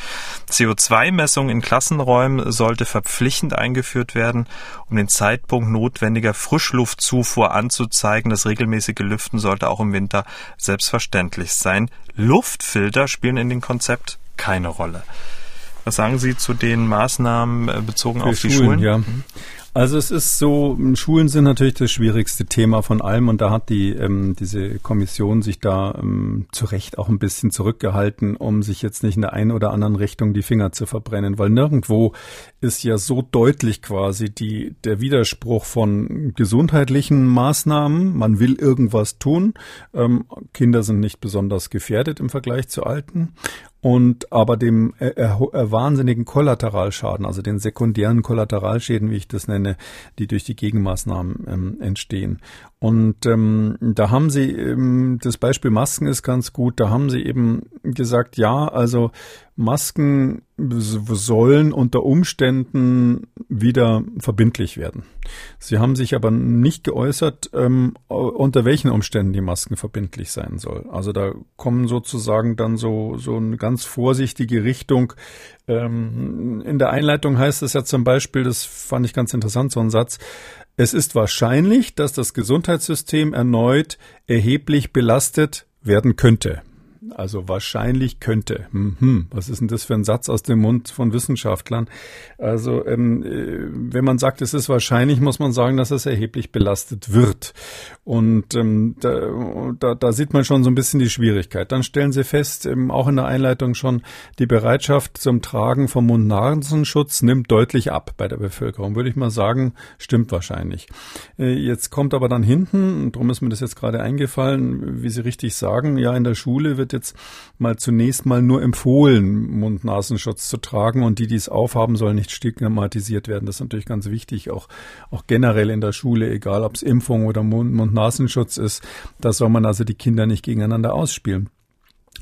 CO2-Messung in Klassenräumen sollte verpflichtend eingeführt werden, um den Zeitpunkt notwendiger Frischluftzufuhr anzuzeigen. Das regelmäßige Lüften sollte auch im Winter selbstverständlich sein. Luftfilter spielen in dem Konzept keine Rolle. Was sagen Sie zu den Maßnahmen äh, bezogen Für auf die Schulen? Schulen? Ja. Also es ist so, Schulen sind natürlich das schwierigste Thema von allem und da hat die ähm, diese Kommission sich da ähm, zu Recht auch ein bisschen zurückgehalten, um sich jetzt nicht in der einen oder anderen Richtung die Finger zu verbrennen, weil nirgendwo ist ja so deutlich quasi die der Widerspruch von gesundheitlichen Maßnahmen. Man will irgendwas tun, ähm, Kinder sind nicht besonders gefährdet im Vergleich zu Alten und aber dem äh, äh, wahnsinnigen Kollateralschaden, also den sekundären Kollateralschäden, wie ich das nenne, die durch die Gegenmaßnahmen ähm, entstehen. Und ähm, da haben sie, ähm, das Beispiel Masken ist ganz gut, da haben sie eben gesagt, ja, also Masken sollen unter Umständen wieder verbindlich werden. Sie haben sich aber nicht geäußert, ähm, unter welchen Umständen die Masken verbindlich sein soll. Also da kommen sozusagen dann so, so eine ganz vorsichtige Richtung. Ähm, in der Einleitung heißt es ja zum Beispiel, das fand ich ganz interessant, so ein Satz, es ist wahrscheinlich, dass das Gesundheitssystem erneut erheblich belastet werden könnte. Also wahrscheinlich könnte. Mhm. Was ist denn das für ein Satz aus dem Mund von Wissenschaftlern? Also ähm, äh, wenn man sagt, es ist wahrscheinlich, muss man sagen, dass es erheblich belastet wird. Und ähm, da, da, da sieht man schon so ein bisschen die Schwierigkeit. Dann stellen Sie fest, ähm, auch in der Einleitung schon, die Bereitschaft zum Tragen vom Mund-Nasenschutz nimmt deutlich ab bei der Bevölkerung. Würde ich mal sagen, stimmt wahrscheinlich. Äh, jetzt kommt aber dann hinten, darum ist mir das jetzt gerade eingefallen, wie Sie richtig sagen, ja, in der Schule wird jetzt mal zunächst mal nur empfohlen, Mund-Nasenschutz zu tragen und die, die es aufhaben, sollen nicht stigmatisiert werden. Das ist natürlich ganz wichtig, auch, auch generell in der Schule, egal ob es Impfung oder Mund-Nasenschutz ist. Da soll man also die Kinder nicht gegeneinander ausspielen.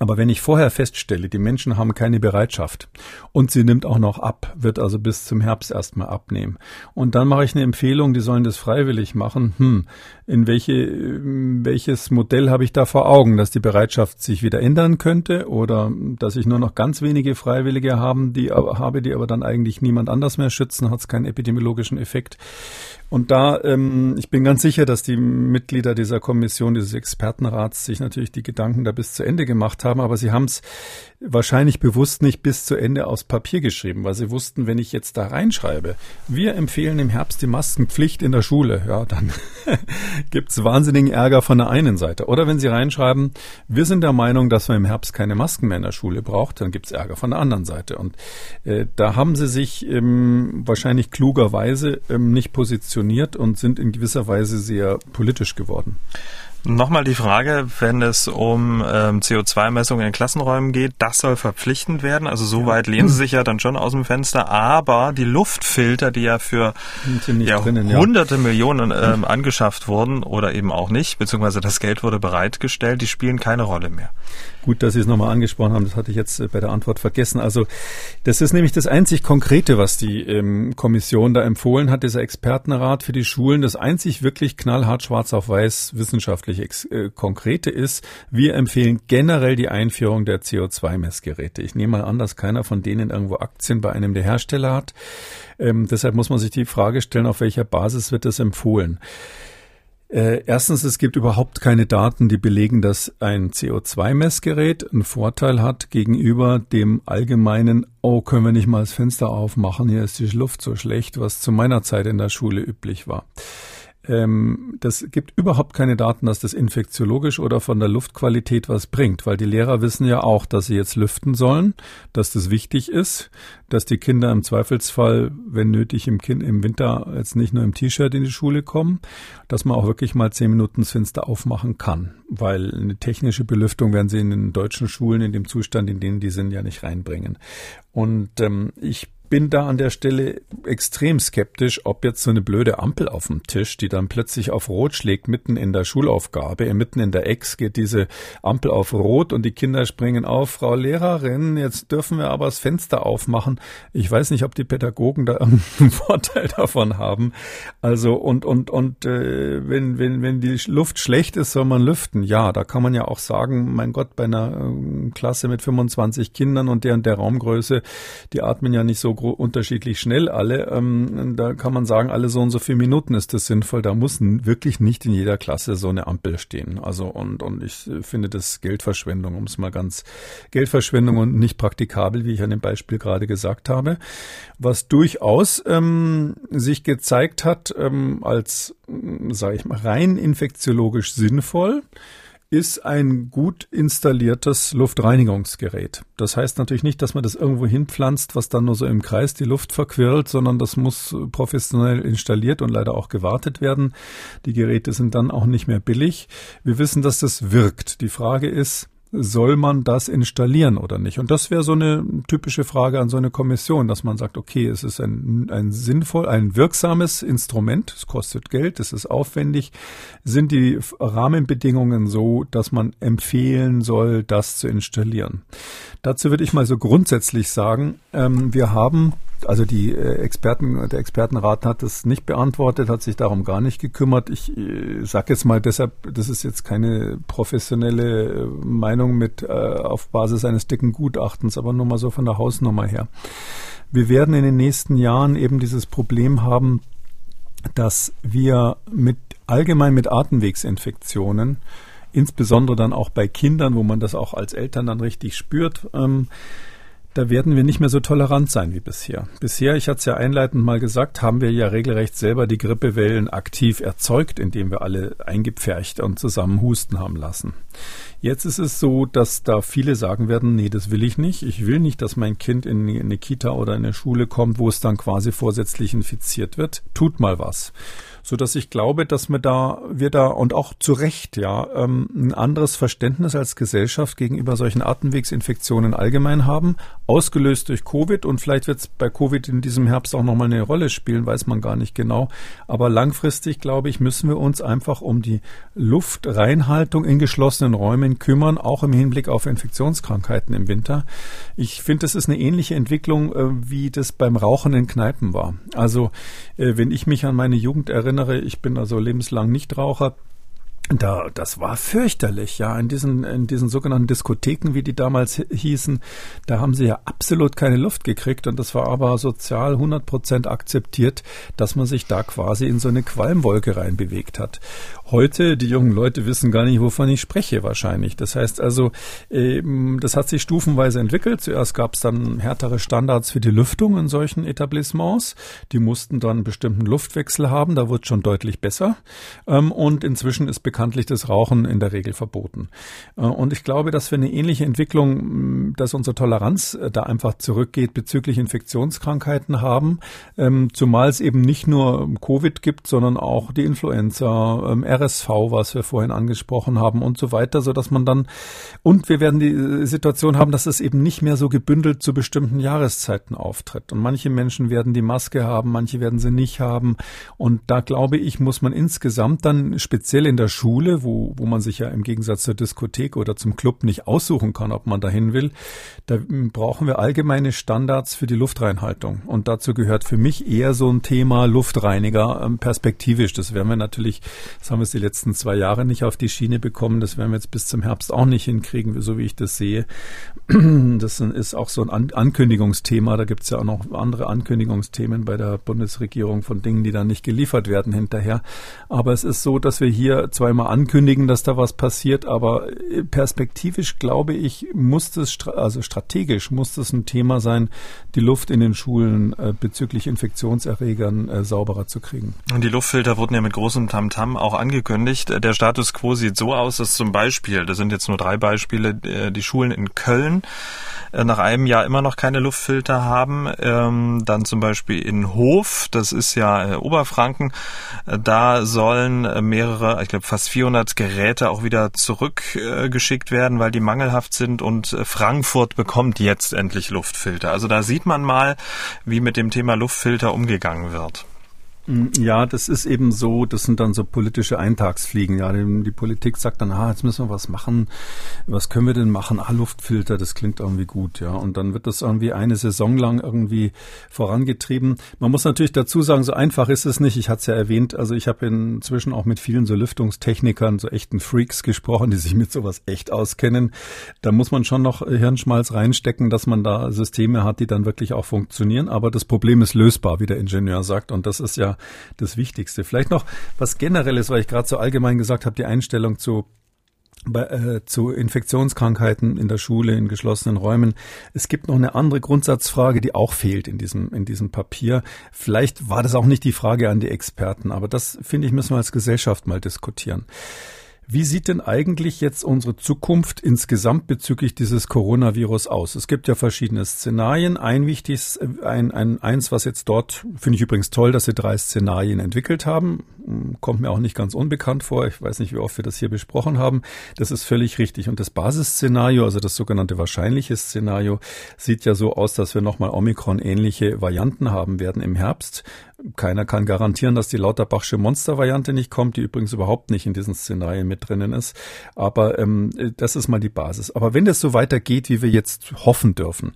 Aber wenn ich vorher feststelle, die Menschen haben keine Bereitschaft und sie nimmt auch noch ab, wird also bis zum Herbst erstmal abnehmen. Und dann mache ich eine Empfehlung, die sollen das freiwillig machen. Hm, in welche, welches Modell habe ich da vor Augen, dass die Bereitschaft sich wieder ändern könnte oder dass ich nur noch ganz wenige Freiwillige haben, die habe, die aber dann eigentlich niemand anders mehr schützen, hat es keinen epidemiologischen Effekt. Und da, ähm, ich bin ganz sicher, dass die Mitglieder dieser Kommission, dieses Expertenrats sich natürlich die Gedanken da bis zu Ende gemacht haben, aber sie haben es wahrscheinlich bewusst nicht bis zu Ende aus Papier geschrieben, weil sie wussten, wenn ich jetzt da reinschreibe, wir empfehlen im Herbst die Maskenpflicht in der Schule, ja, dann gibt's wahnsinnigen Ärger von der einen Seite. Oder wenn sie reinschreiben, wir sind der Meinung, dass man im Herbst keine Masken mehr in der Schule braucht, dann gibt's Ärger von der anderen Seite. Und äh, da haben sie sich ähm, wahrscheinlich klugerweise ähm, nicht positioniert und sind in gewisser Weise sehr politisch geworden. Nochmal die Frage, wenn es um ähm, CO2-Messungen in Klassenräumen geht, das soll verpflichtend werden. Also so ja. weit lehnen Sie sich ja dann schon aus dem Fenster. Aber die Luftfilter, die ja für ja, drinnen, hunderte ja. Millionen ähm, angeschafft wurden oder eben auch nicht, beziehungsweise das Geld wurde bereitgestellt, die spielen keine Rolle mehr. Gut, dass Sie es nochmal angesprochen haben. Das hatte ich jetzt äh, bei der Antwort vergessen. Also das ist nämlich das einzig Konkrete, was die ähm, Kommission da empfohlen hat, dieser Expertenrat für die Schulen. Das einzig wirklich knallhart schwarz auf weiß wissenschaftlich äh, Konkrete ist, wir empfehlen generell die Einführung der CO2-Messgeräte. Ich nehme mal an, dass keiner von denen irgendwo Aktien bei einem der Hersteller hat. Ähm, deshalb muss man sich die Frage stellen, auf welcher Basis wird das empfohlen. Äh, erstens, es gibt überhaupt keine Daten, die belegen, dass ein CO2-Messgerät einen Vorteil hat gegenüber dem allgemeinen, oh, können wir nicht mal das Fenster aufmachen, hier ist die Luft so schlecht, was zu meiner Zeit in der Schule üblich war. Ähm, das gibt überhaupt keine Daten, dass das infektiologisch oder von der Luftqualität was bringt, weil die Lehrer wissen ja auch, dass sie jetzt lüften sollen, dass das wichtig ist, dass die Kinder im Zweifelsfall, wenn nötig, im, kind, im Winter jetzt nicht nur im T-Shirt in die Schule kommen, dass man auch wirklich mal zehn Minuten das Fenster aufmachen kann, weil eine technische Belüftung werden sie in den deutschen Schulen in dem Zustand, in dem die sind, ja nicht reinbringen. Und ähm, ich bin da an der Stelle extrem skeptisch, ob jetzt so eine blöde Ampel auf dem Tisch, die dann plötzlich auf Rot schlägt, mitten in der Schulaufgabe, mitten in der Ex geht diese Ampel auf Rot und die Kinder springen auf, Frau Lehrerin, jetzt dürfen wir aber das Fenster aufmachen. Ich weiß nicht, ob die Pädagogen da irgendeinen Vorteil davon haben. Also und und und äh, wenn wenn wenn die Luft schlecht ist, soll man lüften. Ja, da kann man ja auch sagen, mein Gott, bei einer äh, Klasse mit 25 Kindern und der und der Raumgröße, die atmen ja nicht so unterschiedlich schnell alle. Ähm, da kann man sagen, alle so und so viele Minuten ist das sinnvoll. Da muss wirklich nicht in jeder Klasse so eine Ampel stehen. Also und, und ich finde das Geldverschwendung, um es mal ganz Geldverschwendung und nicht praktikabel, wie ich an dem Beispiel gerade gesagt habe. Was durchaus ähm, sich gezeigt hat ähm, als, sage ich mal, rein infektiologisch sinnvoll ist ein gut installiertes Luftreinigungsgerät. Das heißt natürlich nicht, dass man das irgendwo hinpflanzt, was dann nur so im Kreis die Luft verquirlt, sondern das muss professionell installiert und leider auch gewartet werden. Die Geräte sind dann auch nicht mehr billig. Wir wissen, dass das wirkt. Die Frage ist, soll man das installieren oder nicht? Und das wäre so eine typische Frage an so eine Kommission, dass man sagt, okay, es ist ein, ein sinnvoll, ein wirksames Instrument, es kostet Geld, es ist aufwendig. Sind die Rahmenbedingungen so, dass man empfehlen soll, das zu installieren? Dazu würde ich mal so grundsätzlich sagen, ähm, wir haben also die äh, Experten, der Expertenrat hat das nicht beantwortet, hat sich darum gar nicht gekümmert. Ich äh, sage jetzt mal deshalb, das ist jetzt keine professionelle äh, Meinung mit äh, auf Basis eines dicken Gutachtens, aber nur mal so von der Hausnummer her. Wir werden in den nächsten Jahren eben dieses Problem haben, dass wir mit allgemein mit Atemwegsinfektionen, insbesondere dann auch bei Kindern, wo man das auch als Eltern dann richtig spürt, ähm, da werden wir nicht mehr so tolerant sein wie bisher. Bisher, ich hatte es ja einleitend mal gesagt, haben wir ja regelrecht selber die Grippewellen aktiv erzeugt, indem wir alle eingepfercht und zusammen husten haben lassen. Jetzt ist es so, dass da viele sagen werden, nee, das will ich nicht. Ich will nicht, dass mein Kind in eine Kita oder in eine Schule kommt, wo es dann quasi vorsätzlich infiziert wird. Tut mal was so dass ich glaube, dass wir da, wir da und auch zu Recht ja ähm, ein anderes Verständnis als Gesellschaft gegenüber solchen Atemwegsinfektionen allgemein haben, ausgelöst durch Covid und vielleicht wird es bei Covid in diesem Herbst auch nochmal eine Rolle spielen, weiß man gar nicht genau. Aber langfristig, glaube ich, müssen wir uns einfach um die Luftreinhaltung in geschlossenen Räumen kümmern, auch im Hinblick auf Infektionskrankheiten im Winter. Ich finde, das ist eine ähnliche Entwicklung, äh, wie das beim Rauchen in Kneipen war. Also, äh, wenn ich mich an meine Jugend erinnere, erinnere, ich bin also lebenslang Nichtraucher. Da, das war fürchterlich, ja. In diesen, in diesen sogenannten Diskotheken, wie die damals hießen, da haben sie ja absolut keine Luft gekriegt und das war aber sozial 100 Prozent akzeptiert, dass man sich da quasi in so eine Qualmwolke reinbewegt hat. Heute, die jungen Leute wissen gar nicht, wovon ich spreche wahrscheinlich. Das heißt also, ähm, das hat sich stufenweise entwickelt. Zuerst gab es dann härtere Standards für die Lüftung in solchen Etablissements. Die mussten dann einen bestimmten Luftwechsel haben. Da wurde schon deutlich besser. Ähm, und inzwischen ist bekanntlich das Rauchen in der Regel verboten. Äh, und ich glaube, dass wir eine ähnliche Entwicklung, dass unsere Toleranz äh, da einfach zurückgeht bezüglich Infektionskrankheiten haben. Ähm, zumal es eben nicht nur Covid gibt, sondern auch die Influenza, RSV, was wir vorhin angesprochen haben und so weiter, so dass man dann und wir werden die Situation haben, dass es eben nicht mehr so gebündelt zu bestimmten Jahreszeiten auftritt. Und manche Menschen werden die Maske haben, manche werden sie nicht haben. Und da glaube ich, muss man insgesamt dann speziell in der Schule, wo, wo man sich ja im Gegensatz zur Diskothek oder zum Club nicht aussuchen kann, ob man dahin will, da brauchen wir allgemeine Standards für die Luftreinhaltung. Und dazu gehört für mich eher so ein Thema Luftreiniger ähm, perspektivisch. Das werden wir natürlich, das haben wir es die letzten zwei Jahre nicht auf die Schiene bekommen. Das werden wir jetzt bis zum Herbst auch nicht hinkriegen, so wie ich das sehe. Das ist auch so ein Ankündigungsthema. Da gibt es ja auch noch andere Ankündigungsthemen bei der Bundesregierung von Dingen, die dann nicht geliefert werden hinterher. Aber es ist so, dass wir hier zweimal ankündigen, dass da was passiert, aber perspektivisch glaube ich, muss das, also strategisch muss das ein Thema sein, die Luft in den Schulen äh, bezüglich Infektionserregern äh, sauberer zu kriegen. Und die Luftfilter wurden ja mit großem Tamtam -Tam auch angekündigt. Der Status quo sieht so aus, dass zum Beispiel, das sind jetzt nur drei Beispiele, äh, die Schulen in Köln äh, nach einem Jahr immer noch keine Luftfilter haben. Ähm, dann zum Beispiel in Hof, das ist ja äh, Oberfranken, da sollen mehrere, ich glaube fast fast 400 Geräte auch wieder zurückgeschickt werden, weil die mangelhaft sind und Frankfurt bekommt jetzt endlich Luftfilter. Also da sieht man mal, wie mit dem Thema Luftfilter umgegangen wird. Mm, ja, das ist eben so, das sind dann so politische Eintagsfliegen. Ja, die, die, Politik sagt dann, ah, jetzt müssen wir was machen. Was können wir denn machen? Ah, Luftfilter, das klingt irgendwie gut, ja. Und dann wird das irgendwie eine Saison lang irgendwie vorangetrieben. Man muss natürlich dazu sagen, so einfach ist es nicht. Ich hatte es ja erwähnt, also ich habe inzwischen auch mit vielen so Lüftungstechnikern, so echten Freaks gesprochen, die sich mit sowas echt auskennen. Da muss man schon noch Hirnschmalz reinstecken, dass man da Systeme hat, die dann wirklich auch funktionieren. Aber das Problem ist lösbar, wie der Ingenieur sagt. Und das ist ja das Wichtigste. Vielleicht noch was Generelles, weil ich gerade so allgemein gesagt habe, die Einstellung zu äh, zu Infektionskrankheiten in der Schule, in geschlossenen Räumen. Es gibt noch eine andere Grundsatzfrage, die auch fehlt in diesem, in diesem Papier. Vielleicht war das auch nicht die Frage an die Experten, aber das, finde ich, müssen wir als Gesellschaft mal diskutieren. Wie sieht denn eigentlich jetzt unsere Zukunft insgesamt bezüglich dieses Coronavirus aus? Es gibt ja verschiedene Szenarien. Ein wichtiges, ein, ein, eins, was jetzt dort, finde ich übrigens toll, dass sie drei Szenarien entwickelt haben. Kommt mir auch nicht ganz unbekannt vor. Ich weiß nicht, wie oft wir das hier besprochen haben. Das ist völlig richtig. Und das Basisszenario, also das sogenannte wahrscheinliche Szenario, sieht ja so aus, dass wir nochmal Omikron-ähnliche Varianten haben werden im Herbst. Keiner kann garantieren, dass die Lauterbachsche Monster-Variante nicht kommt, die übrigens überhaupt nicht in diesen Szenarien mit drinnen ist. Aber ähm, das ist mal die Basis. Aber wenn das so weitergeht, wie wir jetzt hoffen dürfen,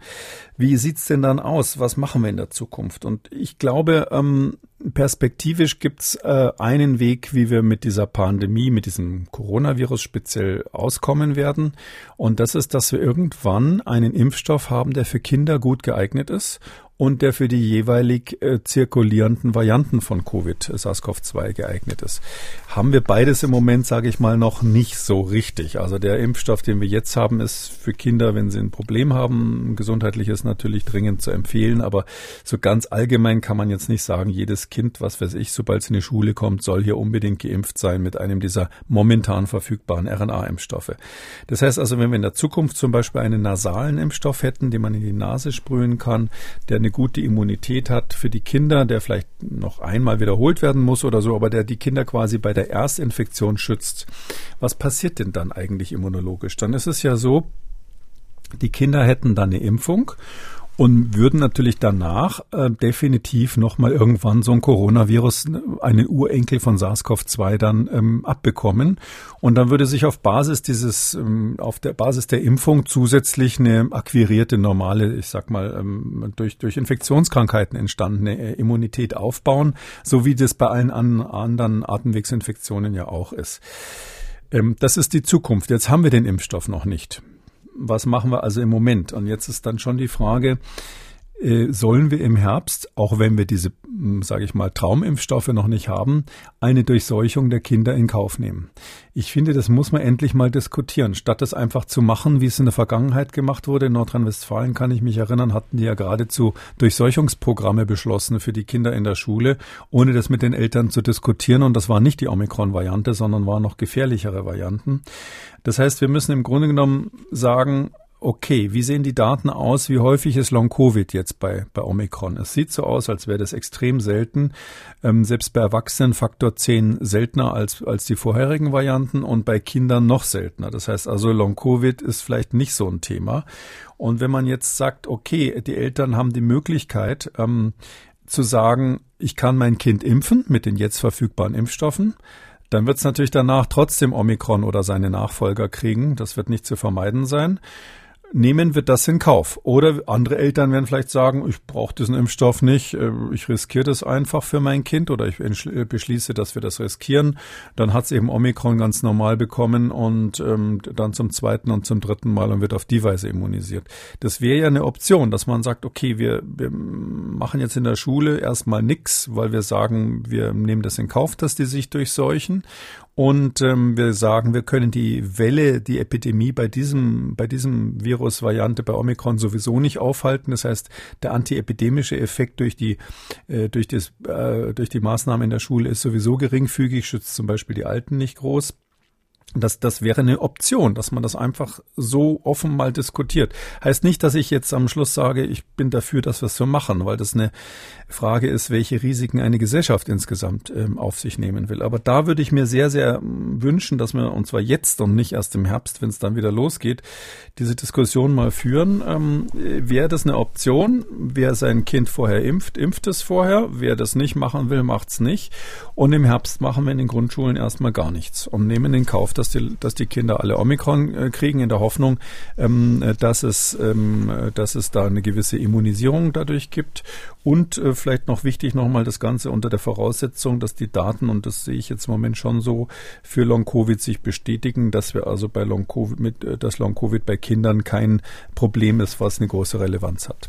wie sieht's denn dann aus? Was machen wir in der Zukunft? Und ich glaube, ähm, perspektivisch gibt's äh, einen Weg, wie wir mit dieser Pandemie, mit diesem Coronavirus speziell auskommen werden. Und das ist, dass wir irgendwann einen Impfstoff haben, der für Kinder gut geeignet ist und der für die jeweilig äh, zirkulierenden Varianten von Covid äh, SARS-CoV-2 geeignet ist. Haben wir beides im Moment, sage ich mal, noch nicht so richtig. Also der Impfstoff, den wir jetzt haben, ist für Kinder, wenn sie ein Problem haben, gesundheitliches natürlich dringend zu empfehlen, aber so ganz allgemein kann man jetzt nicht sagen, jedes Kind, was weiß ich, sobald es in die Schule kommt, soll hier unbedingt geimpft sein mit einem dieser momentan verfügbaren RNA-Impfstoffe. Das heißt also, wenn wir in der Zukunft zum Beispiel einen nasalen Impfstoff hätten, den man in die Nase sprühen kann, der eine gute Immunität hat für die Kinder, der vielleicht noch einmal wiederholt werden muss oder so, aber der die Kinder quasi bei der Erstinfektion schützt. Was passiert denn dann eigentlich immunologisch? Dann ist es ja so, die Kinder hätten dann eine Impfung und würden natürlich danach äh, definitiv nochmal irgendwann so ein Coronavirus, einen Urenkel von SARS-CoV-2 dann ähm, abbekommen. Und dann würde sich auf Basis dieses, ähm, auf der Basis der Impfung zusätzlich eine akquirierte normale, ich sag mal, ähm, durch, durch Infektionskrankheiten entstandene äh, Immunität aufbauen, so wie das bei allen an, anderen Atemwegsinfektionen ja auch ist. Ähm, das ist die Zukunft. Jetzt haben wir den Impfstoff noch nicht was machen wir also im Moment? Und jetzt ist dann schon die Frage, sollen wir im Herbst, auch wenn wir diese, hm, sage ich mal, Traumimpfstoffe noch nicht haben, eine Durchseuchung der Kinder in Kauf nehmen. Ich finde, das muss man endlich mal diskutieren, statt das einfach zu machen, wie es in der Vergangenheit gemacht wurde. In Nordrhein-Westfalen kann ich mich erinnern, hatten die ja geradezu Durchseuchungsprogramme beschlossen für die Kinder in der Schule, ohne das mit den Eltern zu diskutieren. Und das war nicht die Omikron-Variante, sondern waren noch gefährlichere Varianten. Das heißt, wir müssen im Grunde genommen sagen, okay, wie sehen die Daten aus? Wie häufig ist Long-Covid jetzt bei, bei Omikron? Es sieht so aus, als wäre das extrem selten. Ähm, selbst bei Erwachsenen Faktor 10 seltener als, als die vorherigen Varianten und bei Kindern noch seltener. Das heißt also, Long-Covid ist vielleicht nicht so ein Thema. Und wenn man jetzt sagt, okay, die Eltern haben die Möglichkeit, ähm, zu sagen, ich kann mein Kind impfen mit den jetzt verfügbaren Impfstoffen, dann wird es natürlich danach trotzdem Omikron oder seine Nachfolger kriegen. Das wird nicht zu vermeiden sein nehmen wir das in Kauf. Oder andere Eltern werden vielleicht sagen, ich brauche diesen Impfstoff nicht, äh, ich riskiere das einfach für mein Kind oder ich beschließe, dass wir das riskieren. Dann hat es eben Omikron ganz normal bekommen und ähm, dann zum zweiten und zum dritten Mal und wird auf die Weise immunisiert. Das wäre ja eine Option, dass man sagt, okay, wir, wir machen jetzt in der Schule erstmal nichts, weil wir sagen, wir nehmen das in Kauf, dass die sich durchseuchen und ähm, wir sagen, wir können die Welle, die Epidemie bei diesem, bei diesem Virusvariante, bei Omikron sowieso nicht aufhalten. Das heißt, der antiepidemische Effekt durch die, äh, durch, das, äh, durch die Maßnahmen in der Schule ist sowieso geringfügig, schützt zum Beispiel die Alten nicht groß. Das, das wäre eine Option, dass man das einfach so offen mal diskutiert. Heißt nicht, dass ich jetzt am Schluss sage, ich bin dafür, dass wir es so machen, weil das eine Frage ist, welche Risiken eine Gesellschaft insgesamt ähm, auf sich nehmen will. Aber da würde ich mir sehr, sehr ähm, wünschen, dass wir, und zwar jetzt und nicht erst im Herbst, wenn es dann wieder losgeht, diese Diskussion mal führen. Ähm, wäre das eine Option? Wer sein Kind vorher impft, impft es vorher. Wer das nicht machen will, macht es nicht. Und im Herbst machen wir in den Grundschulen erstmal gar nichts und nehmen in Kauf, dass die, dass die Kinder alle Omikron äh, kriegen, in der Hoffnung, ähm, dass, es, ähm, dass es da eine gewisse Immunisierung dadurch gibt. Und äh, vielleicht noch wichtig nochmal das Ganze unter der Voraussetzung, dass die Daten, und das sehe ich jetzt im Moment schon so, für Long-Covid sich bestätigen, dass wir also bei Long-Covid, mit, äh, dass Long-Covid bei Kindern kein Problem ist, was eine große Relevanz hat.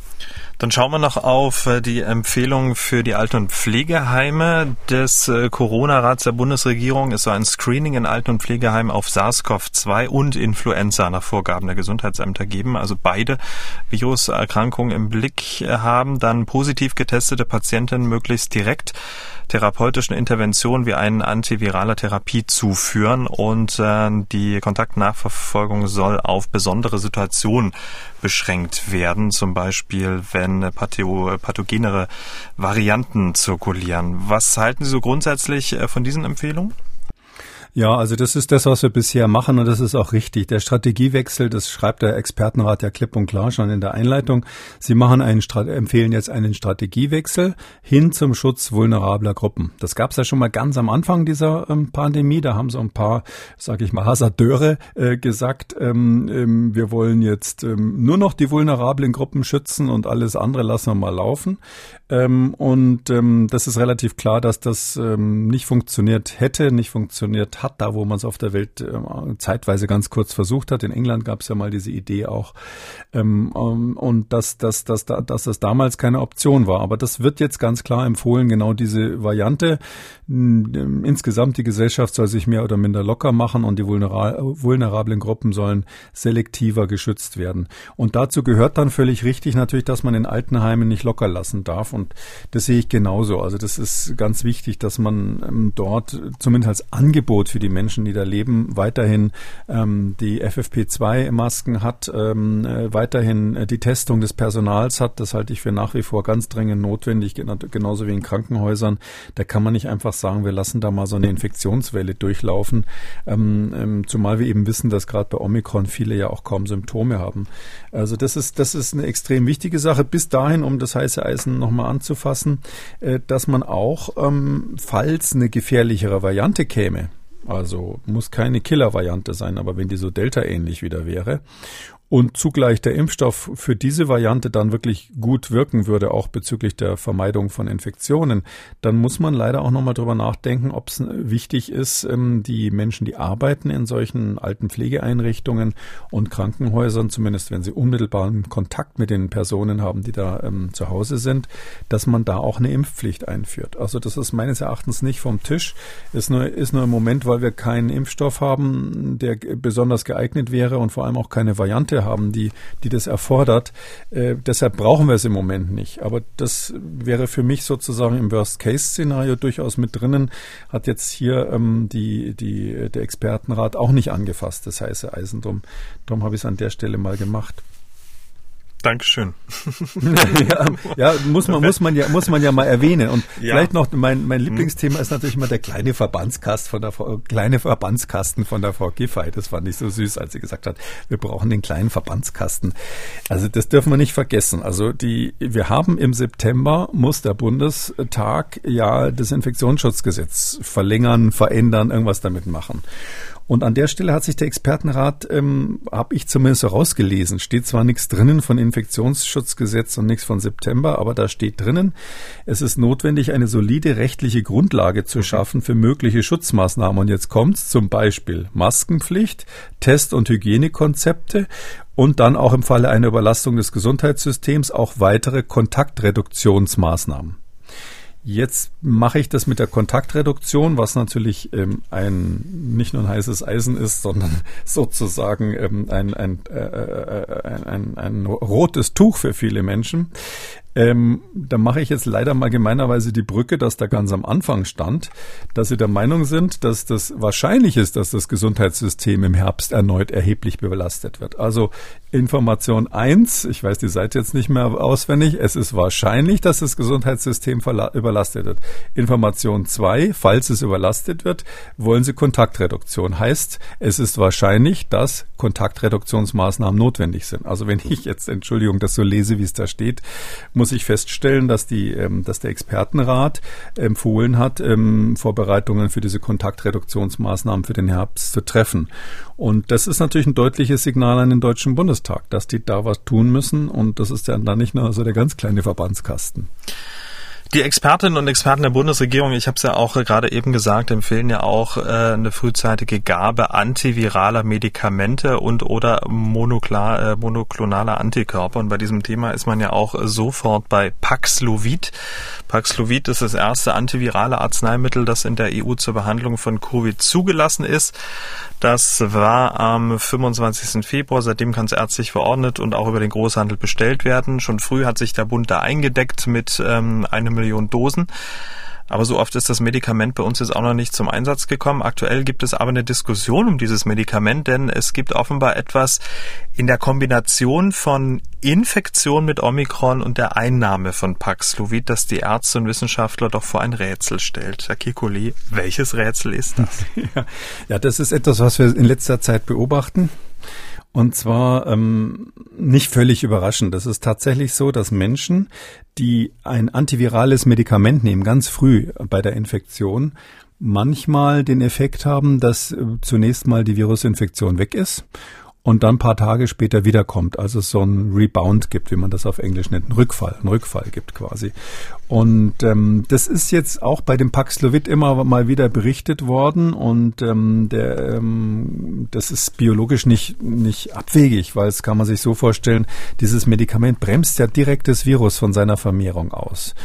Dann schauen wir noch auf äh, die Empfehlung für die Alten- und Pflegeheime des Corona-Rats der Bundesregierung. Es soll ein Screening in Alten- und Pflegeheimen auf SARS-CoV-2 und Influenza nach Vorgaben der Gesundheitsämter geben. Also beide Viruserkrankungen im Blick haben. Dann positiv getestete Patienten möglichst direkt therapeutischen Interventionen wie eine antivirale Therapie zuführen und äh, die Kontaktnachverfolgung soll auf besondere Situationen beschränkt werden, zum Beispiel wenn pathogenere Varianten zirkulieren. Was halten Sie so grundsätzlich äh, von diesen Empfehlungen? Ja, also das ist das, was wir bisher machen und das ist auch richtig. Der Strategiewechsel, das schreibt der Expertenrat ja klipp und klar schon in der Einleitung. Sie machen einen, empfehlen jetzt einen Strategiewechsel hin zum Schutz vulnerabler Gruppen. Das gab es ja schon mal ganz am Anfang dieser ähm, Pandemie. Da haben so ein paar, sage ich mal, Hasardeure äh, gesagt, ähm, ähm, wir wollen jetzt ähm, nur noch die vulnerablen Gruppen schützen und alles andere lassen wir mal laufen. Ähm, und ähm, das ist relativ klar, dass das nicht funktioniert hätte, nicht funktioniert hat, da wo man es auf der Welt äh, zeitweise ganz kurz versucht hat. In England gab es ja mal diese Idee auch. Ähm, ähm, und dass, dass, dass, dass das damals keine Option war. Aber das wird jetzt ganz klar empfohlen, genau diese Variante. Insgesamt die Gesellschaft soll sich mehr oder minder locker machen und die vulnerablen Gruppen sollen selektiver geschützt werden. Und dazu gehört dann völlig richtig natürlich, dass man in Altenheimen nicht locker lassen darf. Und das sehe ich genauso. Also das ist ganz wichtig, dass man ähm, dort zumindest als Angebot für die Menschen, die da leben, weiterhin ähm, die FFP2-Masken hat, ähm, äh, weiterhin äh, die Testung des Personals hat. Das halte ich für nach wie vor ganz dringend notwendig, genauso wie in Krankenhäusern. Da kann man nicht einfach sagen, wir lassen da mal so eine Infektionswelle durchlaufen, ähm, ähm, zumal wir eben wissen, dass gerade bei Omikron viele ja auch kaum Symptome haben. Also das ist, das ist eine extrem wichtige Sache. Bis dahin, um das heiße Eisen nochmal anzufassen, äh, dass man auch, ähm, falls eine gefährlichere Variante käme, also muss keine Killer-Variante sein, aber wenn die so Delta-ähnlich wieder wäre und zugleich der Impfstoff für diese Variante dann wirklich gut wirken würde, auch bezüglich der Vermeidung von Infektionen, dann muss man leider auch nochmal drüber nachdenken, ob es wichtig ist, ähm, die Menschen, die arbeiten in solchen alten Pflegeeinrichtungen und Krankenhäusern, zumindest wenn sie unmittelbaren Kontakt mit den Personen haben, die da ähm, zu Hause sind, dass man da auch eine Impfpflicht einführt. Also das ist meines Erachtens nicht vom Tisch, ist nur, ist nur im Moment, weil wir keinen Impfstoff haben, der besonders geeignet wäre und vor allem auch keine Variante haben, die, die das erfordert. Äh, deshalb brauchen wir es im Moment nicht. Aber das wäre für mich sozusagen im Worst-Case-Szenario durchaus mit drinnen. Hat jetzt hier ähm, die, die, der Expertenrat auch nicht angefasst, das heiße Eisen. Drum, drum habe ich es an der Stelle mal gemacht. Dankeschön. ja, ja, muss man, muss man ja, muss man ja mal erwähnen. Und ja. vielleicht noch mein, mein Lieblingsthema ist natürlich immer der kleine Verbandskasten von der kleine Verbandskasten von der Frau Giffey. Das fand ich so süß, als sie gesagt hat, wir brauchen den kleinen Verbandskasten. Also das dürfen wir nicht vergessen. Also die, wir haben im September muss der Bundestag ja das Infektionsschutzgesetz verlängern, verändern, irgendwas damit machen. Und an der Stelle hat sich der Expertenrat, ähm, habe ich zumindest herausgelesen, steht zwar nichts drinnen von Infektionsschutzgesetz und nichts von September, aber da steht drinnen, es ist notwendig, eine solide rechtliche Grundlage zu schaffen für mögliche Schutzmaßnahmen. Und jetzt kommt's zum Beispiel Maskenpflicht, Test- und Hygienekonzepte und dann auch im Falle einer Überlastung des Gesundheitssystems auch weitere Kontaktreduktionsmaßnahmen. Jetzt mache ich das mit der Kontaktreduktion, was natürlich ähm, ein nicht nur ein heißes Eisen ist, sondern sozusagen ähm, ein, ein, äh, äh ein, ein, ein rotes Tuch für viele Menschen. Ähm, da mache ich jetzt leider mal gemeinerweise die Brücke, dass da ganz am Anfang stand, dass Sie der Meinung sind, dass das wahrscheinlich ist, dass das Gesundheitssystem im Herbst erneut erheblich belastet wird. Also Information eins, ich weiß die Seite jetzt nicht mehr auswendig, es ist wahrscheinlich, dass das Gesundheitssystem überlastet wird. Information zwei, falls es überlastet wird, wollen Sie Kontaktreduktion. Heißt, es ist wahrscheinlich, dass Kontaktreduktionsmaßnahmen notwendig sind. Also wenn ich jetzt, Entschuldigung, das so lese, wie es da steht, muss ich feststellen, dass die, ähm, dass der Expertenrat empfohlen hat, ähm, Vorbereitungen für diese Kontaktreduktionsmaßnahmen für den Herbst zu treffen. Und das ist natürlich ein deutliches Signal an den Deutschen Bundestag, dass die da was tun müssen. Und das ist ja dann nicht nur so der ganz kleine Verbandskasten. Die Expertinnen und Experten der Bundesregierung, ich habe es ja auch gerade eben gesagt, empfehlen ja auch äh, eine frühzeitige Gabe antiviraler Medikamente und oder monoklar, äh, monoklonaler Antikörper. Und bei diesem Thema ist man ja auch sofort bei Paxlovid. Paxlovid ist das erste antivirale Arzneimittel, das in der EU zur Behandlung von Covid zugelassen ist. Das war am 25. Februar. Seitdem kann es ärztlich verordnet und auch über den Großhandel bestellt werden. Schon früh hat sich der Bund da eingedeckt mit ähm, einer Million Dosen. Aber so oft ist das Medikament bei uns jetzt auch noch nicht zum Einsatz gekommen. Aktuell gibt es aber eine Diskussion um dieses Medikament, denn es gibt offenbar etwas in der Kombination von Infektion mit Omikron und der Einnahme von Paxlovid, das die Ärzte und Wissenschaftler doch vor ein Rätsel stellt. Herr Kikoli, welches Rätsel ist das? ja, das ist etwas, was wir in letzter Zeit beobachten. Und zwar ähm, nicht völlig überraschend. Es ist tatsächlich so, dass Menschen, die ein antivirales Medikament nehmen, ganz früh bei der Infektion, manchmal den Effekt haben, dass äh, zunächst mal die Virusinfektion weg ist und dann ein paar Tage später wiederkommt. Also so ein Rebound gibt, wie man das auf Englisch nennt, ein Rückfall, ein Rückfall gibt quasi. Und ähm, das ist jetzt auch bei dem Paxlovid immer mal wieder berichtet worden und ähm, der, ähm, das ist biologisch nicht, nicht abwegig, weil es kann man sich so vorstellen, dieses Medikament bremst ja direkt das Virus von seiner Vermehrung aus.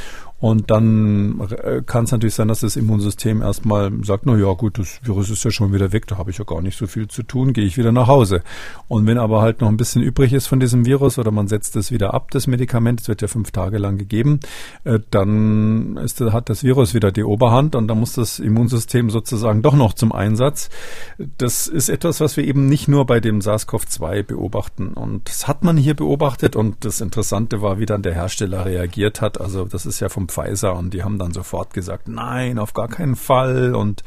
Und dann äh, kann es natürlich sein, dass das Immunsystem erstmal sagt, na ja, gut, das Virus ist ja schon wieder weg, da habe ich ja gar nicht so viel zu tun, gehe ich wieder nach Hause. Und wenn aber halt noch ein bisschen übrig ist von diesem Virus oder man setzt es wieder ab, das Medikament, es wird ja fünf Tage lang gegeben, äh, dann ist, hat das Virus wieder die Oberhand und dann muss das Immunsystem sozusagen doch noch zum Einsatz. Das ist etwas, was wir eben nicht nur bei dem SARS-CoV-2 beobachten. Und das hat man hier beobachtet und das Interessante war, wie dann der Hersteller reagiert hat. Also das ist ja vom Pfizer und die haben dann sofort gesagt, nein, auf gar keinen Fall und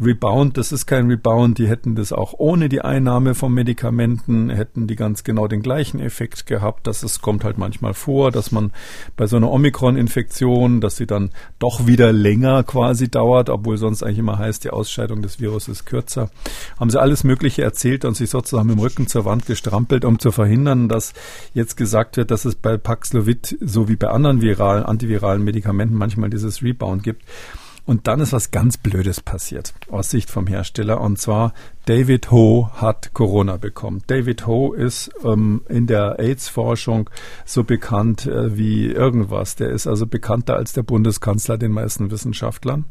Rebound, das ist kein Rebound, die hätten das auch ohne die Einnahme von Medikamenten, hätten die ganz genau den gleichen Effekt gehabt, dass es kommt halt manchmal vor, dass man bei so einer Omikron-Infektion, dass sie dann doch wieder länger quasi dauert, obwohl sonst eigentlich immer heißt, die Ausscheidung des Virus ist kürzer. Haben sie alles Mögliche erzählt und sich sozusagen mit dem Rücken zur Wand gestrampelt, um zu verhindern, dass jetzt gesagt wird, dass es bei Paxlovid so wie bei anderen viralen, antiviralen Medikamenten Medikamenten manchmal dieses Rebound gibt. Und dann ist was ganz Blödes passiert aus Sicht vom Hersteller. Und zwar David Ho hat Corona bekommen. David Ho ist ähm, in der AIDS-Forschung so bekannt äh, wie irgendwas. Der ist also bekannter als der Bundeskanzler den meisten Wissenschaftlern.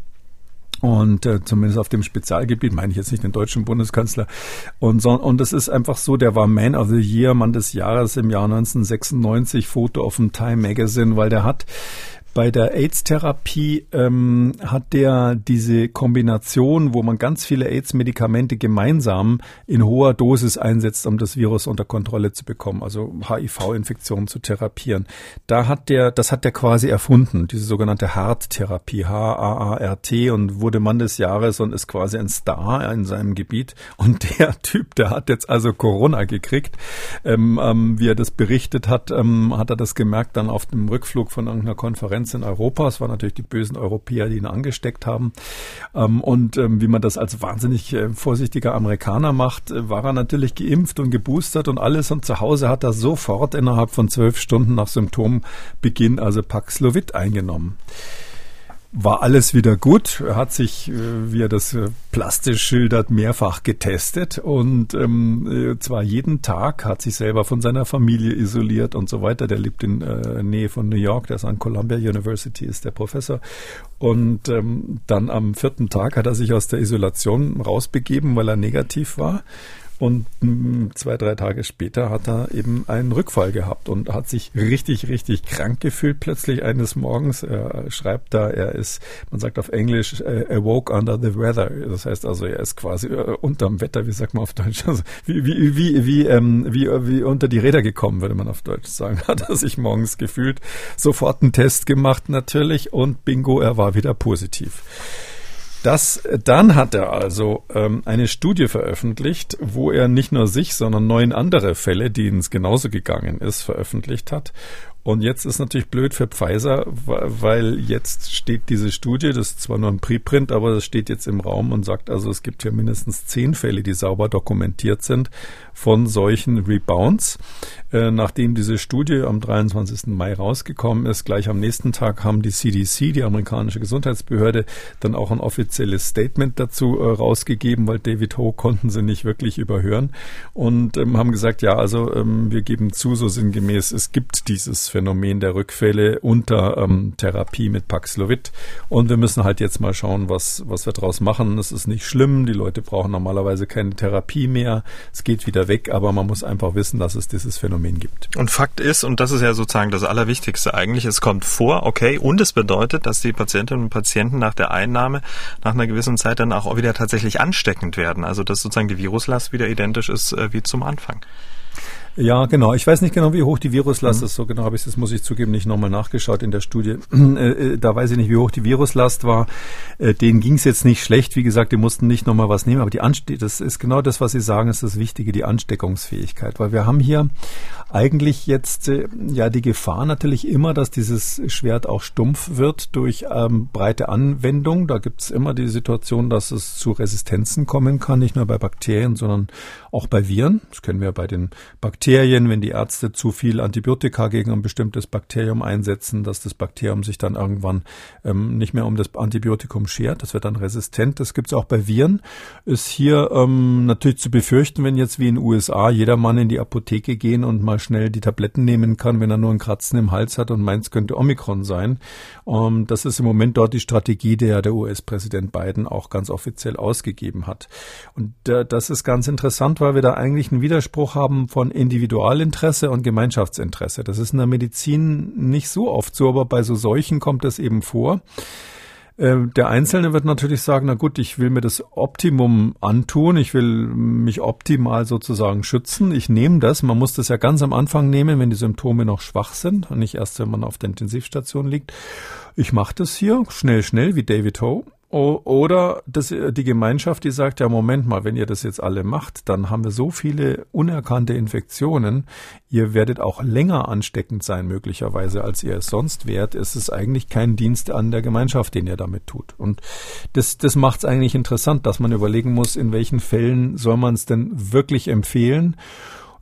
Und äh, zumindest auf dem Spezialgebiet, meine ich jetzt nicht den deutschen Bundeskanzler. Und, so, und es ist einfach so, der war Man of the Year, Mann des Jahres im Jahr 1996, Foto auf dem Time Magazine, weil der hat bei der AIDS-Therapie ähm, hat der diese Kombination, wo man ganz viele AIDS-Medikamente gemeinsam in hoher Dosis einsetzt, um das Virus unter Kontrolle zu bekommen, also HIV-Infektionen zu therapieren. Da hat der, das hat der quasi erfunden, diese sogenannte HART-Therapie, H-A-A-R-T und wurde Mann des Jahres und ist quasi ein Star in seinem Gebiet. Und der Typ, der hat jetzt also Corona gekriegt. Ähm, ähm, wie er das berichtet hat, ähm, hat er das gemerkt dann auf dem Rückflug von irgendeiner Konferenz Konkurrenz in Europa. Es waren natürlich die bösen Europäer, die ihn angesteckt haben. Ähm, und ähm, wie man das als wahnsinnig äh, vorsichtiger Amerikaner macht, äh, war er natürlich geimpft und geboostert und alles. Und zu Hause hat er sofort innerhalb von zwölf Stunden nach Symptombeginn also Paxlovid eingenommen war alles wieder gut. Hat sich, äh, wie er das äh, plastisch schildert, mehrfach getestet und ähm, äh, zwar jeden Tag, hat sich selber von seiner Familie isoliert und so weiter. Der lebt in äh, Nähe von New York, der ist an Columbia University, ist der Professor. Und ähm, dann am vierten Tag hat er sich aus der Isolation rausbegeben, weil er negativ war Und mm, zwei, drei Tage später hat er eben einen Rückfall gehabt und hat sich richtig, richtig krank gefühlt plötzlich eines Morgens. Er schreibt da, er ist, man sagt auf Englisch, äh, awoke under the weather. Das heißt also, er ist quasi äh, unterm Wetter, wie sagt man auf Deutsch? Also wie, wie, wie, wie, ähm, wie, wie unter die Räder gekommen, würde man auf Deutsch sagen. Hat er sich morgens gefühlt. Sofort einen Test gemacht natürlich und bingo, er war wieder positiv. Das, dann hat er also ähm, eine Studie veröffentlicht, wo er nicht nur sich, sondern neun andere Fälle, denen es genauso gegangen ist, veröffentlicht hat. Und jetzt ist natürlich blöd für Pfizer, weil jetzt steht diese Studie, das ist zwar nur ein Preprint, aber das steht jetzt im Raum und sagt also, es gibt hier mindestens zehn Fälle, die sauber dokumentiert sind von solchen Rebounds. Äh, nachdem diese Studie am 23. Mai rausgekommen ist, gleich am nächsten Tag haben die CDC, die amerikanische Gesundheitsbehörde, dann auch ein offizielles Statement dazu äh, rausgegeben, weil David Ho konnten sie nicht wirklich überhören und ähm, haben gesagt, ja, also ähm, wir geben zu, so sinngemäß, es gibt dieses Phänomen der Rückfälle unter ähm, Therapie mit Paxlovid. Und wir müssen halt jetzt mal schauen, was, was wir daraus machen. Es ist nicht schlimm. Die Leute brauchen normalerweise keine Therapie mehr. Es geht wieder weg, aber man muss einfach wissen, dass es dieses Phänomen gibt. Und Fakt ist, und das ist ja sozusagen das Allerwichtigste eigentlich, es kommt vor, okay, und es bedeutet, dass die Patientinnen und Patienten nach der Einnahme nach einer gewissen Zeit dann auch wieder tatsächlich ansteckend werden. Also dass sozusagen die Viruslast wieder identisch ist äh, wie zum Anfang. Ja, genau. Ich weiß nicht genau, wie hoch die Viruslast mhm. ist. So genau habe ich das, muss ich zugeben, nicht nochmal nachgeschaut in der Studie. Äh, äh, da weiß ich nicht, wie hoch die Viruslast war. Äh, denen ging es jetzt nicht schlecht. Wie gesagt, die mussten nicht nochmal was nehmen. Aber die Anste das ist genau das, was Sie sagen, ist das Wichtige, die Ansteckungsfähigkeit. Weil wir haben hier eigentlich jetzt ja die Gefahr natürlich immer, dass dieses Schwert auch stumpf wird durch ähm, breite Anwendung. Da gibt es immer die Situation, dass es zu Resistenzen kommen kann, nicht nur bei Bakterien, sondern auch bei Viren. Das kennen wir bei den Bakterien, wenn die Ärzte zu viel Antibiotika gegen ein bestimmtes Bakterium einsetzen, dass das Bakterium sich dann irgendwann ähm, nicht mehr um das Antibiotikum schert. Das wird dann resistent. Das gibt es auch bei Viren. Ist hier ähm, natürlich zu befürchten, wenn jetzt wie in den USA jeder Mann in die Apotheke gehen und mal schnell die Tabletten nehmen kann, wenn er nur ein Kratzen im Hals hat und meint, es könnte Omikron sein. Ähm, das ist im Moment dort die Strategie, der der US-Präsident Biden auch ganz offiziell ausgegeben hat. Und äh, das ist ganz interessant, weil wir da eigentlich einen Widerspruch haben von Individualinteresse und Gemeinschaftsinteresse. Das ist in der Medizin nicht so oft so, aber bei so Seuchen kommt das eben vor. Ähm, der Einzelne wird natürlich sagen, na gut, ich will mir das Optimum antun, ich will mich optimal sozusagen schützen. Ich nehme das. Man muss das ja ganz am Anfang nehmen, wenn die Symptome noch schwach sind und nicht erst, wenn man auf der Intensivstation liegt. Ich mache das hier schnell, schnell wie David Ho oder das, äh, die Gemeinschaft, die sagt, ja, Moment mal, wenn ihr das jetzt alle macht, dann haben wir so viele unerkannte Infektionen. Ihr werdet auch länger ansteckend sein, möglicherweise, als ihr es sonst wärt. Es ist eigentlich kein Dienst an der Gemeinschaft, den ihr damit tut. Und das, das macht es eigentlich interessant, dass man überlegen muss, in welchen Fällen soll man es denn wirklich empfehlen.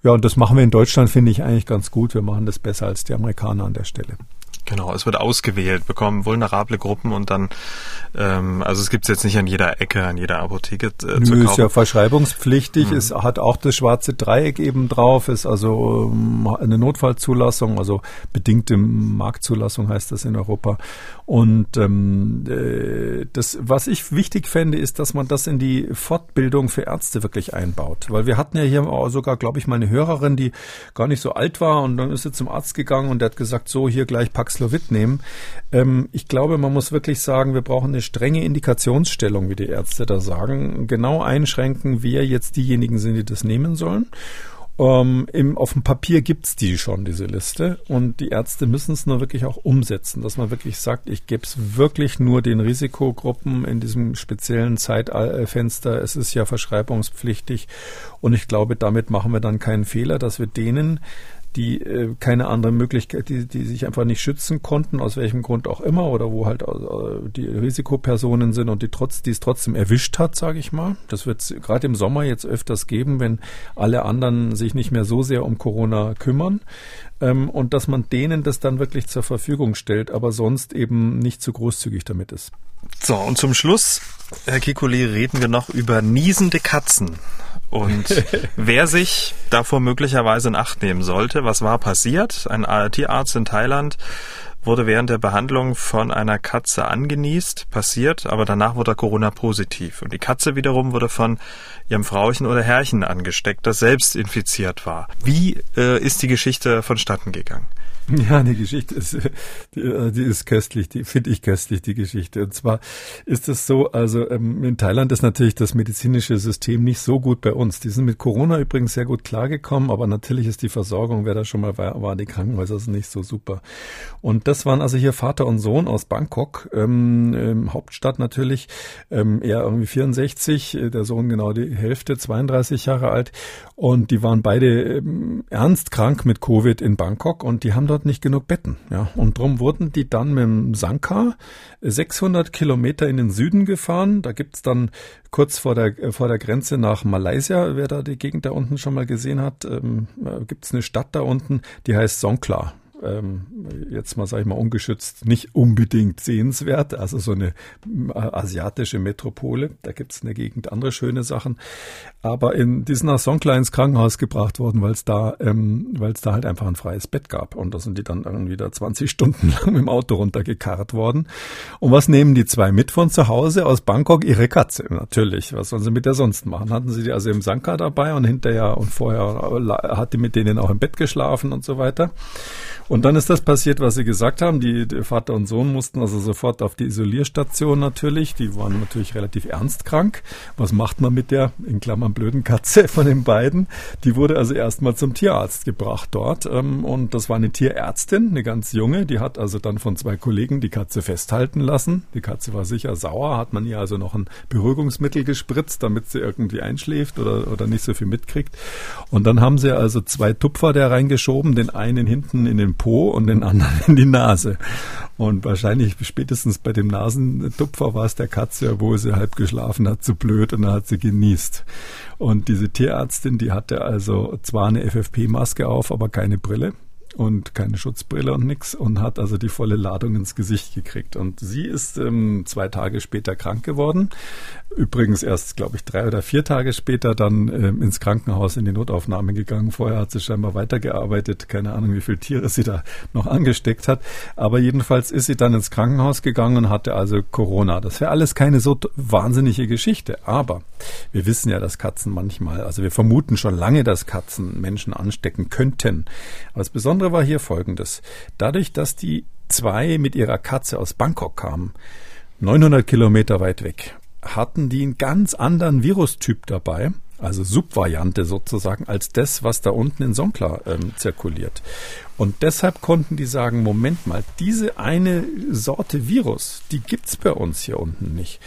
Ja, und das machen wir in Deutschland, finde ich eigentlich ganz gut. Wir machen das besser als die Amerikaner an der Stelle. Genau, es wird ausgewählt, bekommen vulnerable Gruppen und dann, ähm, also es gibt es jetzt nicht an jeder Ecke, an jeder Apotheke äh, Nö, zu kaufen. ist ja verschreibungspflichtig, mhm. es hat auch das schwarze Dreieck eben drauf, ist also ähm, eine Notfallzulassung, also bedingte Marktzulassung heißt das in Europa. Und ähm, äh, das, was ich wichtig fände, ist, dass man das in die Fortbildung für Ärzte wirklich einbaut. Weil wir hatten ja hier sogar, glaube ich, mal eine Hörerin, die gar nicht so alt war und dann ist sie zum Arzt gegangen und der hat gesagt, so hier gleich Paxlovid nehmen. Ähm, ich glaube, man muss wirklich sagen, wir brauchen eine strenge Indikationsstellung, wie die Ärzte da sagen. Genau einschränken, wer jetzt diejenigen sind, die das nehmen sollen. Ähm, im, auf dem Papier gibt's die schon, diese Liste. Und die Ärzte müssen es nur wirklich auch umsetzen, dass man wirklich sagt, ich gebe es wirklich nur den Risikogruppen in diesem speziellen Zeitfenster. Es ist ja verschreibungspflichtig. Und ich glaube, damit machen wir dann keinen Fehler, dass wir denen die äh, keine andere Möglichkeit, die, die sich einfach nicht schützen konnten, aus welchem Grund auch immer, oder wo halt äh, die Risikopersonen sind und die trotz, die es trotzdem erwischt hat, sage ich mal. Das wird es gerade im Sommer jetzt öfters geben, wenn alle anderen sich nicht mehr so sehr um Corona kümmern. Ähm, und dass man denen das dann wirklich zur Verfügung stellt, aber sonst eben nicht zu großzügig damit ist. So, und zum Schluss, Herr Kikuli, reden wir noch über niesende Katzen. Und wer sich davor möglicherweise in Acht nehmen sollte, was war passiert? Ein Tierarzt in Thailand wurde während der Behandlung von einer Katze angenießt, passiert, aber danach wurde er Corona-positiv. Und die Katze wiederum wurde von ihrem Frauchen oder Herrchen angesteckt, das selbst infiziert war. Wie äh, ist die Geschichte vonstatten gegangen? Ja, die Geschichte ist, die, äh, die ist köstlich, die finde ich köstlich, die Geschichte. Und zwar ist es so, also ähm, in Thailand ist natürlich das medizinische System nicht so gut bei uns. Die sind mit Corona übrigens sehr gut klargekommen, aber natürlich ist die Versorgung, wer da schon mal war, war die Krankenhäuser sind nicht so super. Und das waren also hier Vater und Sohn aus Bangkok, ähm, ähm, Hauptstadt natürlich, ähm, er irgendwie 64, äh, der Sohn genau die Hälfte, 32 Jahre alt. Und die waren beide ähm, ernst krank mit Covid in Bangkok und die haben dort nicht genug Betten. Ja. Und drum wurden die dann mit dem Sanka 600 Kilometer in den Süden gefahren. Da gibt's dann kurz vor der, äh, vor der Grenze nach Malaysia, wer da die Gegend da unten schon mal gesehen hat, ähm, äh, gibt's eine Stadt da unten, die heißt Songkla ähm, jetzt mal sage ich mal ungeschützt nicht unbedingt sehenswert. Also so eine äh, asiatische Metropole. Da gibt es in der Gegend andere schöne Sachen. Aber in, die sind nach Songkla ins Krankenhaus gebracht worden, weil es da, ähm, da halt einfach ein freies Bett gab. Und da sind die dann irgendwie da 20 Stunden lang im Auto runtergekarrt worden. Und was nehmen die zwei mit von zu Hause aus Bangkok? Ihre Katze, natürlich. Was sollen sie mit der sonst machen? Hatten sie die also im Sanka dabei und hinterher und vorher hat die mit denen auch im Bett geschlafen und so weiter. Und dann ist das passiert, was Sie gesagt haben. Die, die, Vater und Sohn mussten also sofort auf die Isolierstation natürlich. Die waren natürlich relativ ernst krank. Was macht man mit der, in Klammern, blöden Katze von den beiden? Die wurde also erstmal zum Tierarzt gebracht dort. Ähm, und das war eine Tierärztin, eine ganz junge. Die hat also dann von zwei Kollegen die Katze festhalten lassen. Die Katze war sicher sauer, hat man ihr also noch ein Beruhigungsmittel gespritzt, damit sie irgendwie einschläft oder, oder nicht so viel mitkriegt. Und dann haben sie also zwei Tupfer da reingeschoben, den einen hinten in den Po und den anderen in die Nase. Und wahrscheinlich spätestens bei dem Nasentupfer war es der Katze, wo sie halb geschlafen hat, zu blöd und dann hat sie genießt. Und diese Tierärztin, die hatte also zwar eine FFP-Maske auf, aber keine Brille und keine Schutzbrille und nix und hat also die volle Ladung ins Gesicht gekriegt. Und sie ist ähm, zwei Tage später krank geworden. Übrigens erst, glaube ich, drei oder vier Tage später dann ähm, ins Krankenhaus in die Notaufnahme gegangen. Vorher hat sie scheinbar weitergearbeitet. Keine Ahnung, wie viele Tiere sie da noch angesteckt hat. Aber jedenfalls ist sie dann ins Krankenhaus gegangen und hatte also Corona. Das wäre alles keine so wahnsinnige Geschichte. Aber wir wissen ja, dass Katzen manchmal, also wir vermuten schon lange, dass Katzen Menschen anstecken könnten. Aber das Besondere war hier Folgendes. Dadurch, dass die zwei mit ihrer Katze aus Bangkok kamen, 900 Kilometer weit weg, hatten die einen ganz anderen Virustyp dabei, also Subvariante sozusagen, als das, was da unten in Sonkla ähm, zirkuliert. Und deshalb konnten die sagen, Moment mal, diese eine Sorte Virus, die gibt's bei uns hier unten nicht.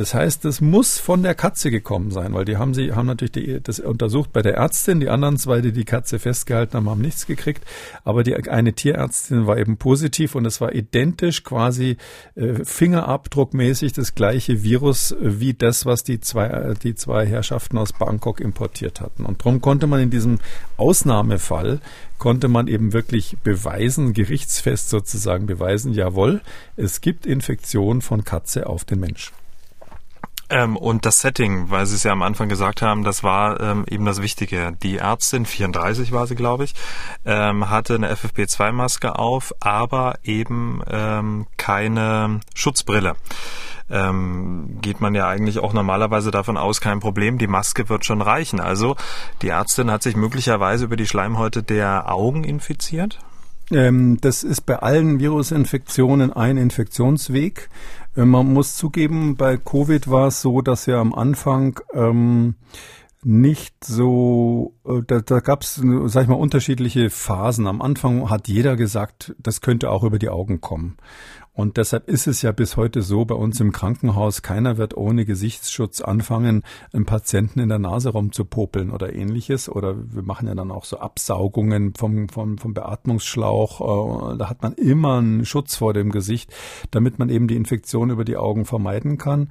Das heißt, das muss von der Katze gekommen sein, weil die haben sie haben natürlich die, das untersucht bei der Ärztin, die anderen zwei, die die Katze festgehalten haben, haben nichts gekriegt, aber die eine Tierärztin war eben positiv und es war identisch quasi äh, Fingerabdruckmäßig das gleiche Virus äh, wie das, was die zwei äh, die zwei Herrschaften aus Bangkok importiert hatten. Und darum konnte man in diesem Ausnahmefall konnte man eben wirklich beweisen, gerichtsfest sozusagen beweisen, jawohl, es gibt Infektion von Katze auf den Mensch. Ähm, und das Setting, weil Sie es ja am Anfang gesagt haben, das war ähm, eben das Wichtige. Die Ärztin, 34 war sie, glaube ich, ähm, hatte eine FFP2-Maske auf, aber eben ähm, keine Schutzbrille ähm, geht man ja eigentlich auch normalerweise davon aus, kein Problem, die Maske wird schon reichen. Also die Ärztin hat sich möglicherweise über die Schleimhäute der Augen infiziert? Ähm, das ist bei allen Virusinfektionen ein Infektionsweg. Äh, man muss zugeben, bei Covid war es so, dass ja am Anfang ähm, nicht so, äh, da, da gab es, sag ich mal, unterschiedliche Phasen. Am Anfang hat jeder gesagt, das könnte auch über die Augen kommen. Und deshalb ist es ja bis heute so bei uns im Krankenhaus, keiner wird ohne Gesichtsschutz anfangen, einen Patienten in der Nase rumzupopeln oder ähnliches. Oder wir machen ja dann auch so Absaugungen vom, vom, vom Beatmungsschlauch. Äh, da hat man immer einen Schutz vor dem Gesicht, damit man eben die Infektion über die Augen vermeiden kann.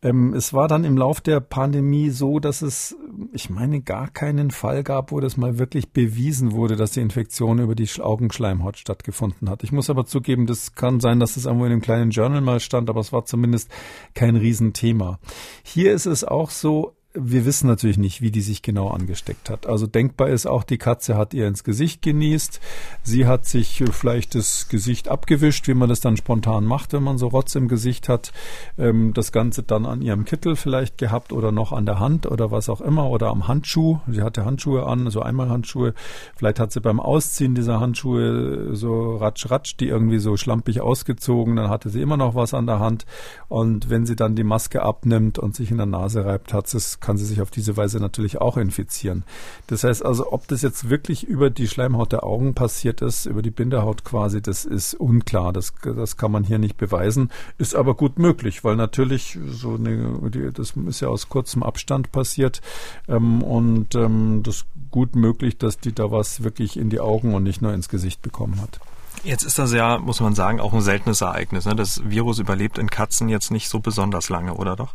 Ähm, es war dann im Lauf der Pandemie so, dass es, ich meine, gar keinen Fall gab, wo das mal wirklich bewiesen wurde, dass die Infektion über die Augenschleimhaut stattgefunden hat. Ich muss aber zugeben, das kann sein, dass es irgendwo in einem kleinen Journal mal stand, aber es war zumindest kein Riesenthema. Hier ist es auch so, wir wissen natürlich nicht, wie die sich genau angesteckt hat. Also denkbar ist auch, die Katze hat ihr ins Gesicht genießt. Sie hat sich vielleicht das Gesicht abgewischt, wie man das dann spontan macht, wenn man so Rotz im Gesicht hat. Ähm, das Ganze dann an ihrem Kittel vielleicht gehabt oder noch an der Hand oder was auch immer oder am Handschuh. Sie hatte Handschuhe an, so Einmalhandschuhe. Vielleicht hat sie beim Ausziehen dieser Handschuhe so ratsch ratsch, die irgendwie so schlampig ausgezogen. Dann hatte sie immer noch was an der Hand. Und wenn sie dann die Maske abnimmt und sich in der Nase reibt, hat es, kann sie sich auf diese Weise natürlich auch infizieren. Das heißt also, ob das jetzt wirklich über die Schleimhaut der Augen passiert ist, über die Bindehaut quasi, das ist unklar. Das, das kann man hier nicht beweisen, ist aber gut möglich, weil natürlich so eine, das ist ja aus kurzem Abstand passiert ähm, und ähm, das gut möglich, dass die da was wirklich in die Augen und nicht nur ins Gesicht bekommen hat. Jetzt ist das ja, muss man sagen, auch ein seltenes Ereignis. Ne? Das Virus überlebt in Katzen jetzt nicht so besonders lange, oder doch?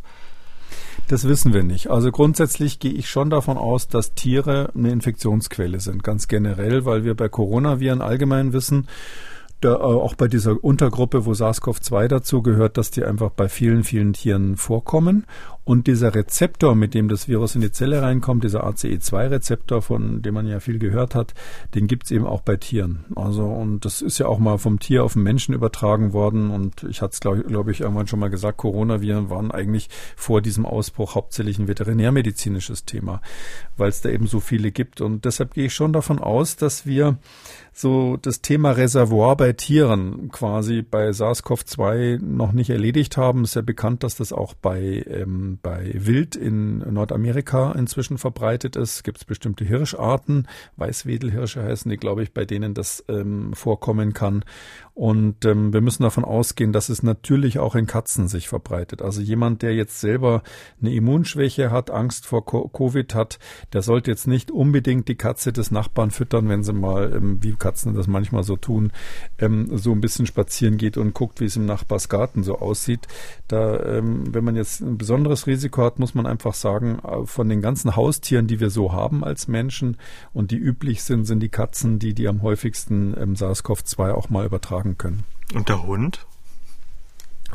Das wissen wir nicht. Also grundsätzlich gehe ich schon davon aus, dass Tiere eine Infektionsquelle sind, ganz generell, weil wir bei Coronaviren allgemein wissen, da, äh, auch bei dieser Untergruppe, wo SARS-CoV-2 dazu gehört, dass die einfach bei vielen, vielen Tieren vorkommen. Und dieser Rezeptor, mit dem das Virus in die Zelle reinkommt, dieser ACE2-Rezeptor, von dem man ja viel gehört hat, den gibt's eben auch bei Tieren. Also, und das ist ja auch mal vom Tier auf den Menschen übertragen worden. Und ich hatte es, glaube glaub ich, irgendwann schon mal gesagt, Coronaviren waren eigentlich vor diesem Ausbruch hauptsächlich ein veterinärmedizinisches Thema, weil es da eben so viele gibt. Und deshalb gehe ich schon davon aus, dass wir so das Thema Reservoir bei Tieren quasi bei SARS-CoV-2 noch nicht erledigt haben. Ist ja bekannt, dass das auch bei, ähm, bei Wild in Nordamerika inzwischen verbreitet ist. Gibt es bestimmte Hirscharten, Weißwedelhirsche heißen die, glaube ich, bei denen das ähm, vorkommen kann. Und ähm, wir müssen davon ausgehen, dass es natürlich auch in Katzen sich verbreitet. Also jemand, der jetzt selber eine Immunschwäche hat, Angst vor Covid hat, der sollte jetzt nicht unbedingt die Katze des Nachbarn füttern, wenn sie mal, ähm, wie Katzen das manchmal so tun, ähm, so ein bisschen spazieren geht und guckt, wie es im Nachbarsgarten so aussieht. Da, ähm, wenn man jetzt ein besonderes Risiko hat, muss man einfach sagen, äh, von den ganzen Haustieren, die wir so haben als Menschen und die üblich sind, sind die Katzen, die die am häufigsten ähm, SARS-CoV-2 auch mal übertragen tragen können. Und der Hund?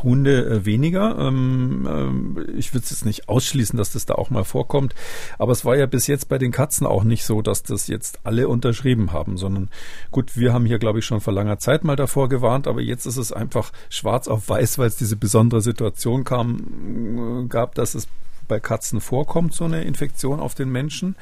Hunde äh, weniger. Ähm, ähm, ich würde es jetzt nicht ausschließen, dass das da auch mal vorkommt. Aber es war ja bis jetzt bei den Katzen auch nicht so, dass das jetzt alle unterschrieben haben, sondern gut, wir haben hier, glaube ich, schon vor langer Zeit mal davor gewarnt, aber jetzt ist es einfach schwarz auf weiß, weil es diese besondere Situation kam, äh, gab, dass es bei Katzen vorkommt, so eine Infektion auf den Menschen.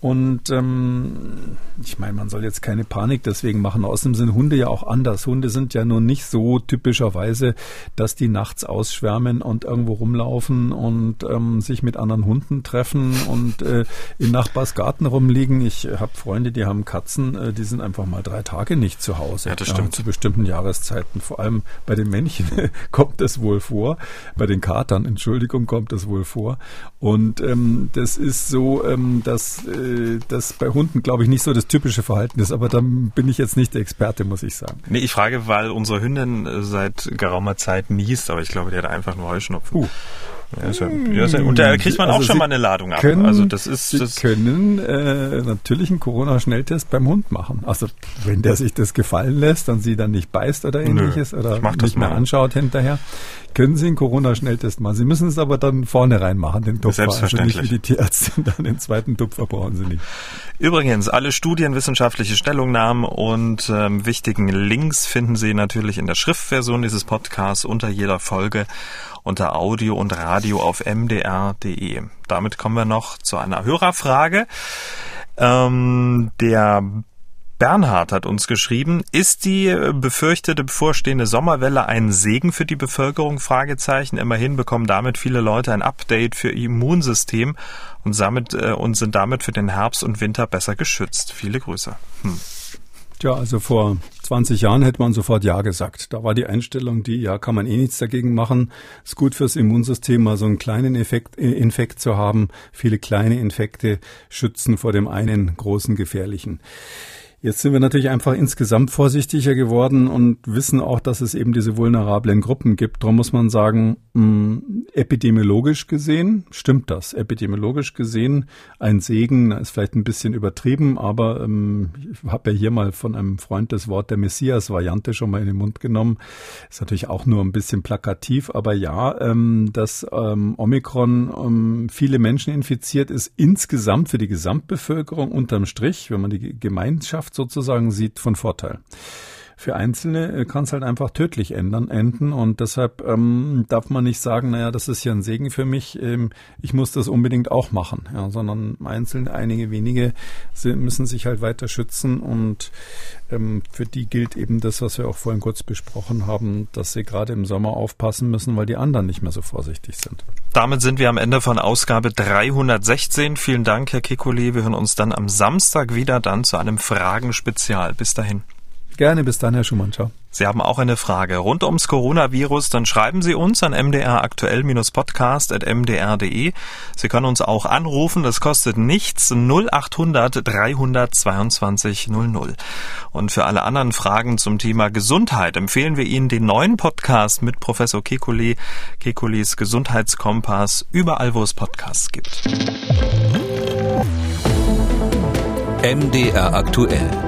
Und ähm, ich meine, man soll jetzt keine Panik deswegen machen. Außerdem sind Hunde ja auch anders. Hunde sind ja nun nicht so typischerweise, dass die nachts ausschwärmen und irgendwo rumlaufen und ähm, sich mit anderen Hunden treffen und äh, in Nachbarsgarten rumliegen. Ich habe Freunde, die haben Katzen, äh, die sind einfach mal drei Tage nicht zu Hause. Ja, das stimmt. Ja, zu bestimmten Jahreszeiten. Vor allem bei den Männchen kommt das wohl vor. Bei den Katern, Entschuldigung, kommt das wohl vor. Und ähm, das ist so, ähm, dass äh, das bei Hunden, glaube ich, nicht so das typische Verhalten ist. Aber da bin ich jetzt nicht der Experte, muss ich sagen. Nee, ich frage, weil unsere Hündin äh, seit geraumer Zeit niest, aber ich glaube, die hat einfach nur Heuschnupfen. Uh. Ja, ist ja, ist ja, und da kriegt man also auch schon Sie mal eine Ladung ab. Können, also das ist Sie das können äh, natürlich einen Corona-Schnelltest beim Hund machen. Also wenn der sich das gefallen lässt und sie dann nicht beißt oder ähnliches Nö, oder nicht mehr anschaut hinterher, können Sie einen Corona-Schnelltest machen. Sie müssen es aber dann vorne reinmachen, den Tupfer. Selbstverständlich. Also nicht wie die Tierärztin, dann den zweiten Tupfer brauchen Sie nicht. Übrigens, alle Studien, wissenschaftliche Stellungnahmen und ähm, wichtigen Links finden Sie natürlich in der Schriftversion dieses Podcasts unter jeder Folge unter Audio und Radio auf mdr.de. Damit kommen wir noch zu einer Hörerfrage. Ähm, der Bernhard hat uns geschrieben, ist die befürchtete bevorstehende Sommerwelle ein Segen für die Bevölkerung? Fragezeichen. Immerhin bekommen damit viele Leute ein Update für ihr Immunsystem und, damit, äh, und sind damit für den Herbst und Winter besser geschützt. Viele Grüße. Hm. Tja, also vor 20 Jahren hätte man sofort Ja gesagt. Da war die Einstellung, die, ja, kann man eh nichts dagegen machen. Ist gut fürs Immunsystem, mal so einen kleinen Effekt, äh, Infekt zu haben. Viele kleine Infekte schützen vor dem einen großen gefährlichen. Jetzt sind wir natürlich einfach insgesamt vorsichtiger geworden und wissen auch, dass es eben diese vulnerablen Gruppen gibt. Darum muss man sagen, mh, hm, epidemiologisch gesehen stimmt das. Epidemiologisch gesehen ein Segen, ist vielleicht ein bisschen übertrieben, aber ähm, ich habe ja hier mal von einem Freund das Wort der Messias-Variante schon mal in den Mund genommen. Ist natürlich auch nur ein bisschen plakativ, aber ja, ähm, dass ähm, Omikron ähm, viele Menschen infiziert, ist insgesamt für die Gesamtbevölkerung unterm Strich, wenn man die Gemeinschaft Kraft sozusagen sieht, von Vorteil. Für Einzelne äh, kann es halt einfach tödlich ändern, enden und deshalb ähm, darf man nicht sagen, naja, das ist ja ein Segen für mich, ähm, ich muss das unbedingt auch machen, ja, sondern einzelne, einige wenige müssen sich halt weiter schützen und ähm, für die gilt eben das, was wir auch vorhin kurz besprochen haben, dass sie gerade im Sommer aufpassen müssen, weil die anderen nicht mehr so vorsichtig sind. Damit sind wir am Ende von Ausgabe 316. Vielen Dank, Herr Kekulé. Wir hören uns dann am Samstag wieder dann zu einem Fragenspezial. Bis dahin. Gerne, bis dann, Herr Schumann. Ciao. Sie haben auch eine Frage rund ums Coronavirus, dann schreiben Sie uns an mdraktuell-podcast.mdr.de. Sie können uns auch anrufen, das kostet nichts, 0800 322 00. Und für alle anderen Fragen zum Thema Gesundheit empfehlen wir Ihnen den neuen Podcast mit Professor Kekulé, Kekulis Gesundheitskompass, überall wo es Podcasts gibt. MDR aktuell